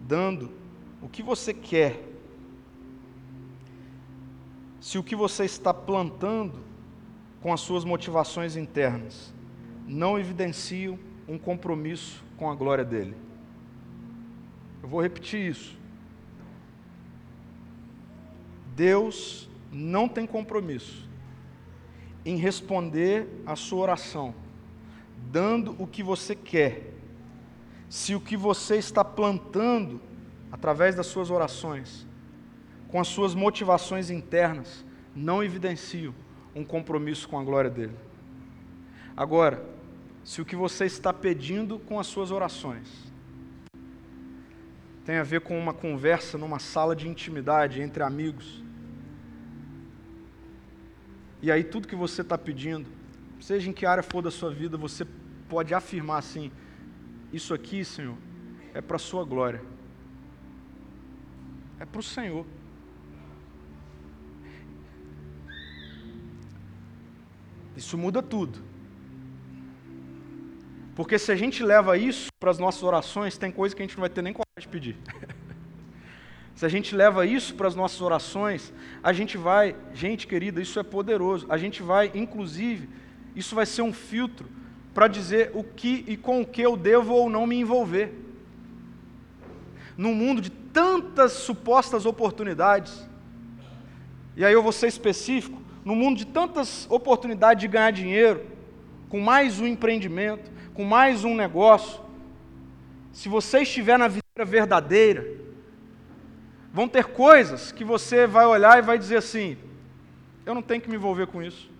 dando o que você quer. Se o que você está plantando com as suas motivações internas, não evidenciam um compromisso com a glória dele. Eu vou repetir isso. Deus não tem compromisso em responder a sua oração, dando o que você quer, se o que você está plantando através das suas orações, com as suas motivações internas, não evidenciam um compromisso com a glória dele. Agora, se o que você está pedindo com as suas orações tem a ver com uma conversa numa sala de intimidade entre amigos, e aí tudo que você está pedindo, seja em que área for da sua vida, você pode afirmar assim: Isso aqui, Senhor, é para a Sua glória, é para o Senhor. Isso muda tudo. Porque se a gente leva isso para as nossas orações, tem coisa que a gente não vai ter nem coragem de pedir. se a gente leva isso para as nossas orações, a gente vai, gente querida, isso é poderoso. A gente vai, inclusive, isso vai ser um filtro para dizer o que e com o que eu devo ou não me envolver. Num mundo de tantas supostas oportunidades, e aí eu vou ser específico, no mundo de tantas oportunidades de ganhar dinheiro, com mais um empreendimento, com mais um negócio, se você estiver na vida verdadeira, vão ter coisas que você vai olhar e vai dizer assim: eu não tenho que me envolver com isso.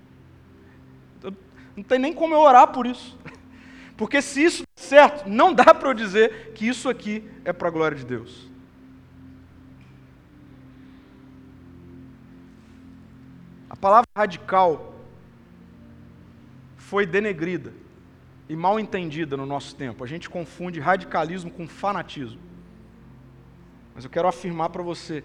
Eu, não tem nem como eu orar por isso. Porque se isso der certo, não dá para eu dizer que isso aqui é para a glória de Deus. Palavra radical foi denegrida e mal entendida no nosso tempo. A gente confunde radicalismo com fanatismo. Mas eu quero afirmar para você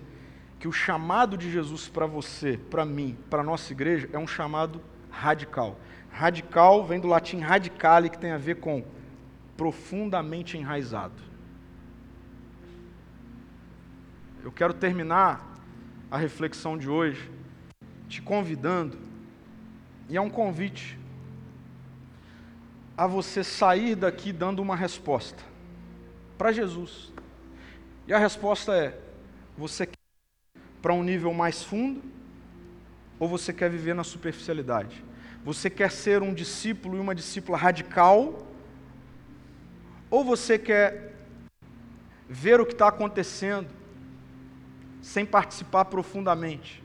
que o chamado de Jesus para você, para mim, para a nossa igreja, é um chamado radical. Radical vem do latim radicale, que tem a ver com profundamente enraizado. Eu quero terminar a reflexão de hoje te convidando, e é um convite, a você sair daqui dando uma resposta para Jesus. E a resposta é: você quer para um nível mais fundo ou você quer viver na superficialidade? Você quer ser um discípulo e uma discípula radical? Ou você quer ver o que está acontecendo sem participar profundamente?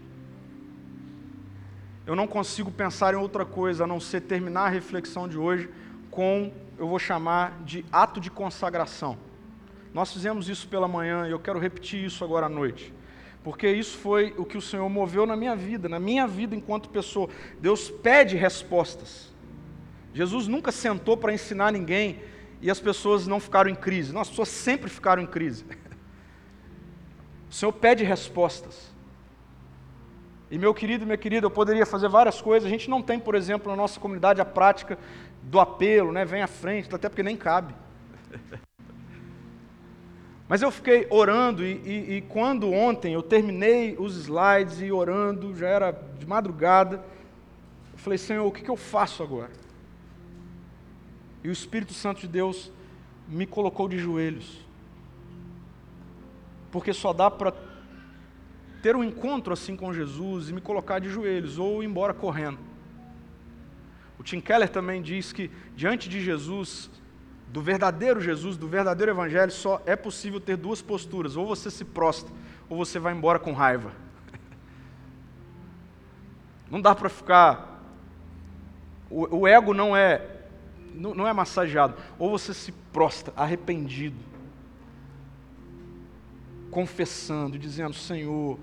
Eu não consigo pensar em outra coisa a não ser terminar a reflexão de hoje com, eu vou chamar de ato de consagração. Nós fizemos isso pela manhã e eu quero repetir isso agora à noite. Porque isso foi o que o Senhor moveu na minha vida, na minha vida enquanto pessoa. Deus pede respostas. Jesus nunca sentou para ensinar ninguém e as pessoas não ficaram em crise. Não, as pessoas sempre ficaram em crise. O Senhor pede respostas. E meu querido, minha querida, eu poderia fazer várias coisas. A gente não tem, por exemplo, na nossa comunidade a prática do apelo, né? Vem à frente, até porque nem cabe. Mas eu fiquei orando e, e, e, quando ontem eu terminei os slides e orando, já era de madrugada, eu falei, Senhor, o que, que eu faço agora? E o Espírito Santo de Deus me colocou de joelhos. Porque só dá para ter um encontro assim com Jesus e me colocar de joelhos ou ir embora correndo. O Tim Keller também diz que diante de Jesus, do verdadeiro Jesus, do verdadeiro Evangelho, só é possível ter duas posturas: ou você se prostra, ou você vai embora com raiva. Não dá para ficar. O, o, ego não é não, não é massageado. Ou você se prostra arrependido, confessando, dizendo: Senhor,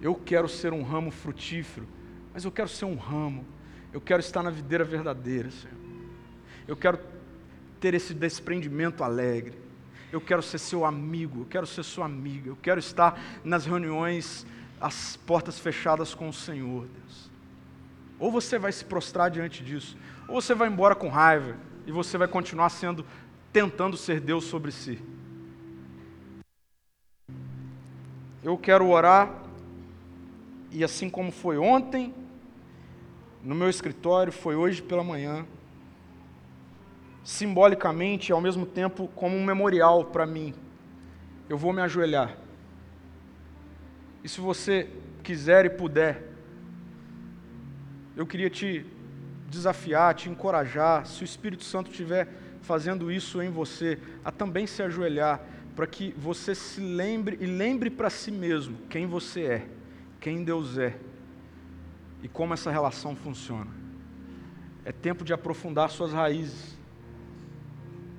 eu quero ser um ramo frutífero, mas eu quero ser um ramo. Eu quero estar na videira verdadeira, Senhor. Eu quero ter esse desprendimento alegre. Eu quero ser seu amigo, eu quero ser sua amiga. Eu quero estar nas reuniões, as portas fechadas com o Senhor, Deus. Ou você vai se prostrar diante disso, ou você vai embora com raiva e você vai continuar sendo tentando ser Deus sobre si. Eu quero orar e assim como foi ontem, no meu escritório, foi hoje pela manhã, simbolicamente, ao mesmo tempo, como um memorial para mim. Eu vou me ajoelhar. E se você quiser e puder, eu queria te desafiar, te encorajar, se o Espírito Santo estiver fazendo isso em você, a também se ajoelhar, para que você se lembre e lembre para si mesmo quem você é quem Deus é e como essa relação funciona. É tempo de aprofundar suas raízes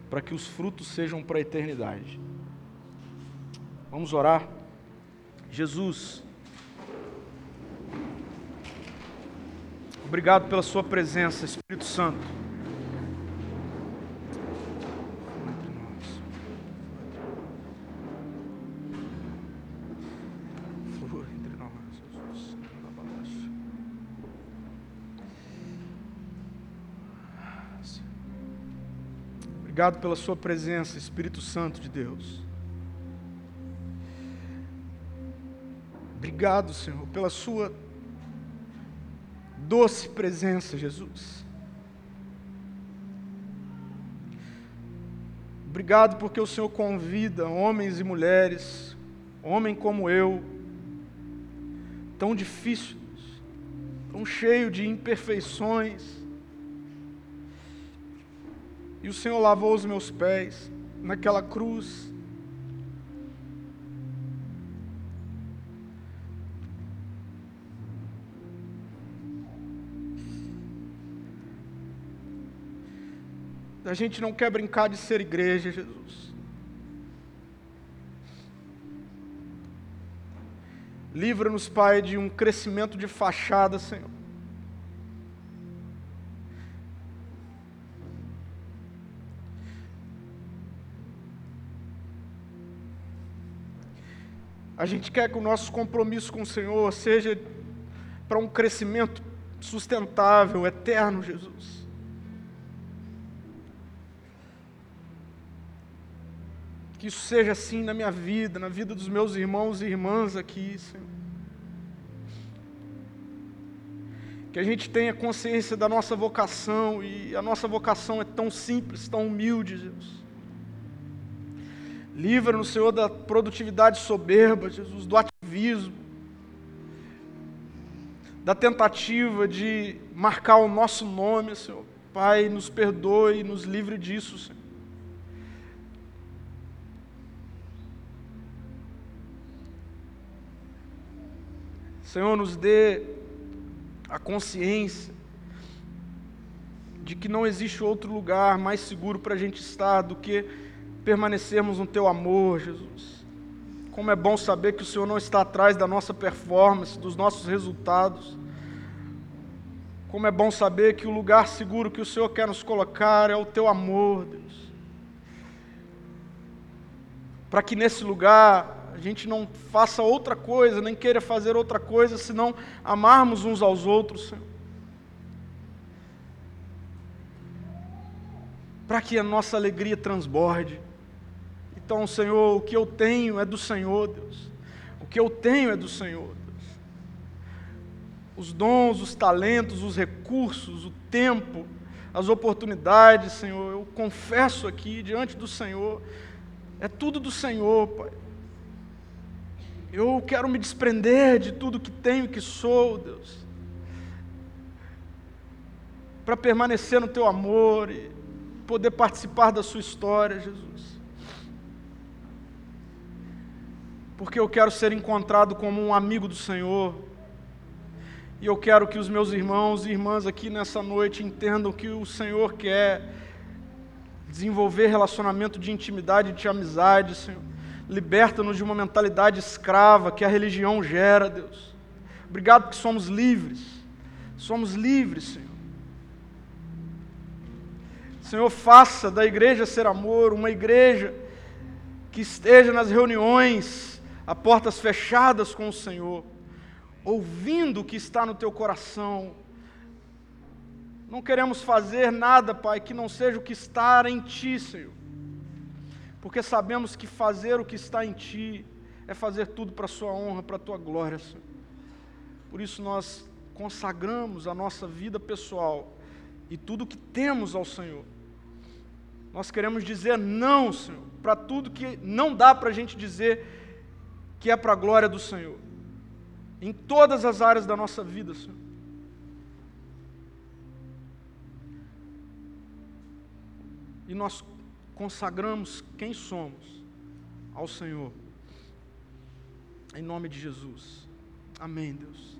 para que os frutos sejam para a eternidade. Vamos orar. Jesus, obrigado pela Sua presença, Espírito Santo. Obrigado pela Sua presença, Espírito Santo de Deus. Obrigado, Senhor, pela Sua doce presença, Jesus. Obrigado porque o Senhor convida homens e mulheres, homem como eu, tão difíceis, tão cheio de imperfeições, e o Senhor lavou os meus pés naquela cruz. A gente não quer brincar de ser igreja, Jesus. Livra-nos, Pai, de um crescimento de fachada, Senhor. A gente quer que o nosso compromisso com o Senhor seja para um crescimento sustentável, eterno, Jesus. Que isso seja assim na minha vida, na vida dos meus irmãos e irmãs aqui, Senhor. Que a gente tenha consciência da nossa vocação, e a nossa vocação é tão simples, tão humilde, Jesus. Livra-nos, Senhor, da produtividade soberba, Jesus, do ativismo, da tentativa de marcar o nosso nome, Senhor. Pai, nos perdoe, nos livre disso, Senhor. Senhor, nos dê a consciência de que não existe outro lugar mais seguro para a gente estar do que permanecermos no teu amor, Jesus. Como é bom saber que o Senhor não está atrás da nossa performance, dos nossos resultados. Como é bom saber que o lugar seguro que o Senhor quer nos colocar é o teu amor, Deus. Para que nesse lugar a gente não faça outra coisa, nem queira fazer outra coisa, senão amarmos uns aos outros, Senhor. Para que a nossa alegria transborde. Então, Senhor, o que eu tenho é do Senhor, Deus. O que eu tenho é do Senhor, Deus. Os dons, os talentos, os recursos, o tempo, as oportunidades, Senhor, eu confesso aqui diante do Senhor, é tudo do Senhor, Pai. Eu quero me desprender de tudo que tenho e que sou, Deus, para permanecer no Teu amor e poder participar da Sua história, Jesus. Porque eu quero ser encontrado como um amigo do Senhor. E eu quero que os meus irmãos e irmãs aqui nessa noite entendam que o Senhor quer desenvolver relacionamento de intimidade, de amizade, Senhor. Liberta-nos de uma mentalidade escrava que a religião gera, Deus. Obrigado porque somos livres. Somos livres, Senhor. Senhor, faça da igreja ser amor uma igreja que esteja nas reuniões a portas fechadas com o Senhor, ouvindo o que está no teu coração. Não queremos fazer nada, Pai, que não seja o que está em Ti, Senhor porque sabemos que fazer o que está em Ti é fazer tudo para a Sua honra, para a Tua glória, Senhor. Por isso nós consagramos a nossa vida pessoal e tudo que temos ao Senhor. Nós queremos dizer não, Senhor, para tudo que não dá para a gente dizer que é para a glória do Senhor. Em todas as áreas da nossa vida, Senhor. E nós consagramos quem somos ao Senhor. Em nome de Jesus. Amém, Deus.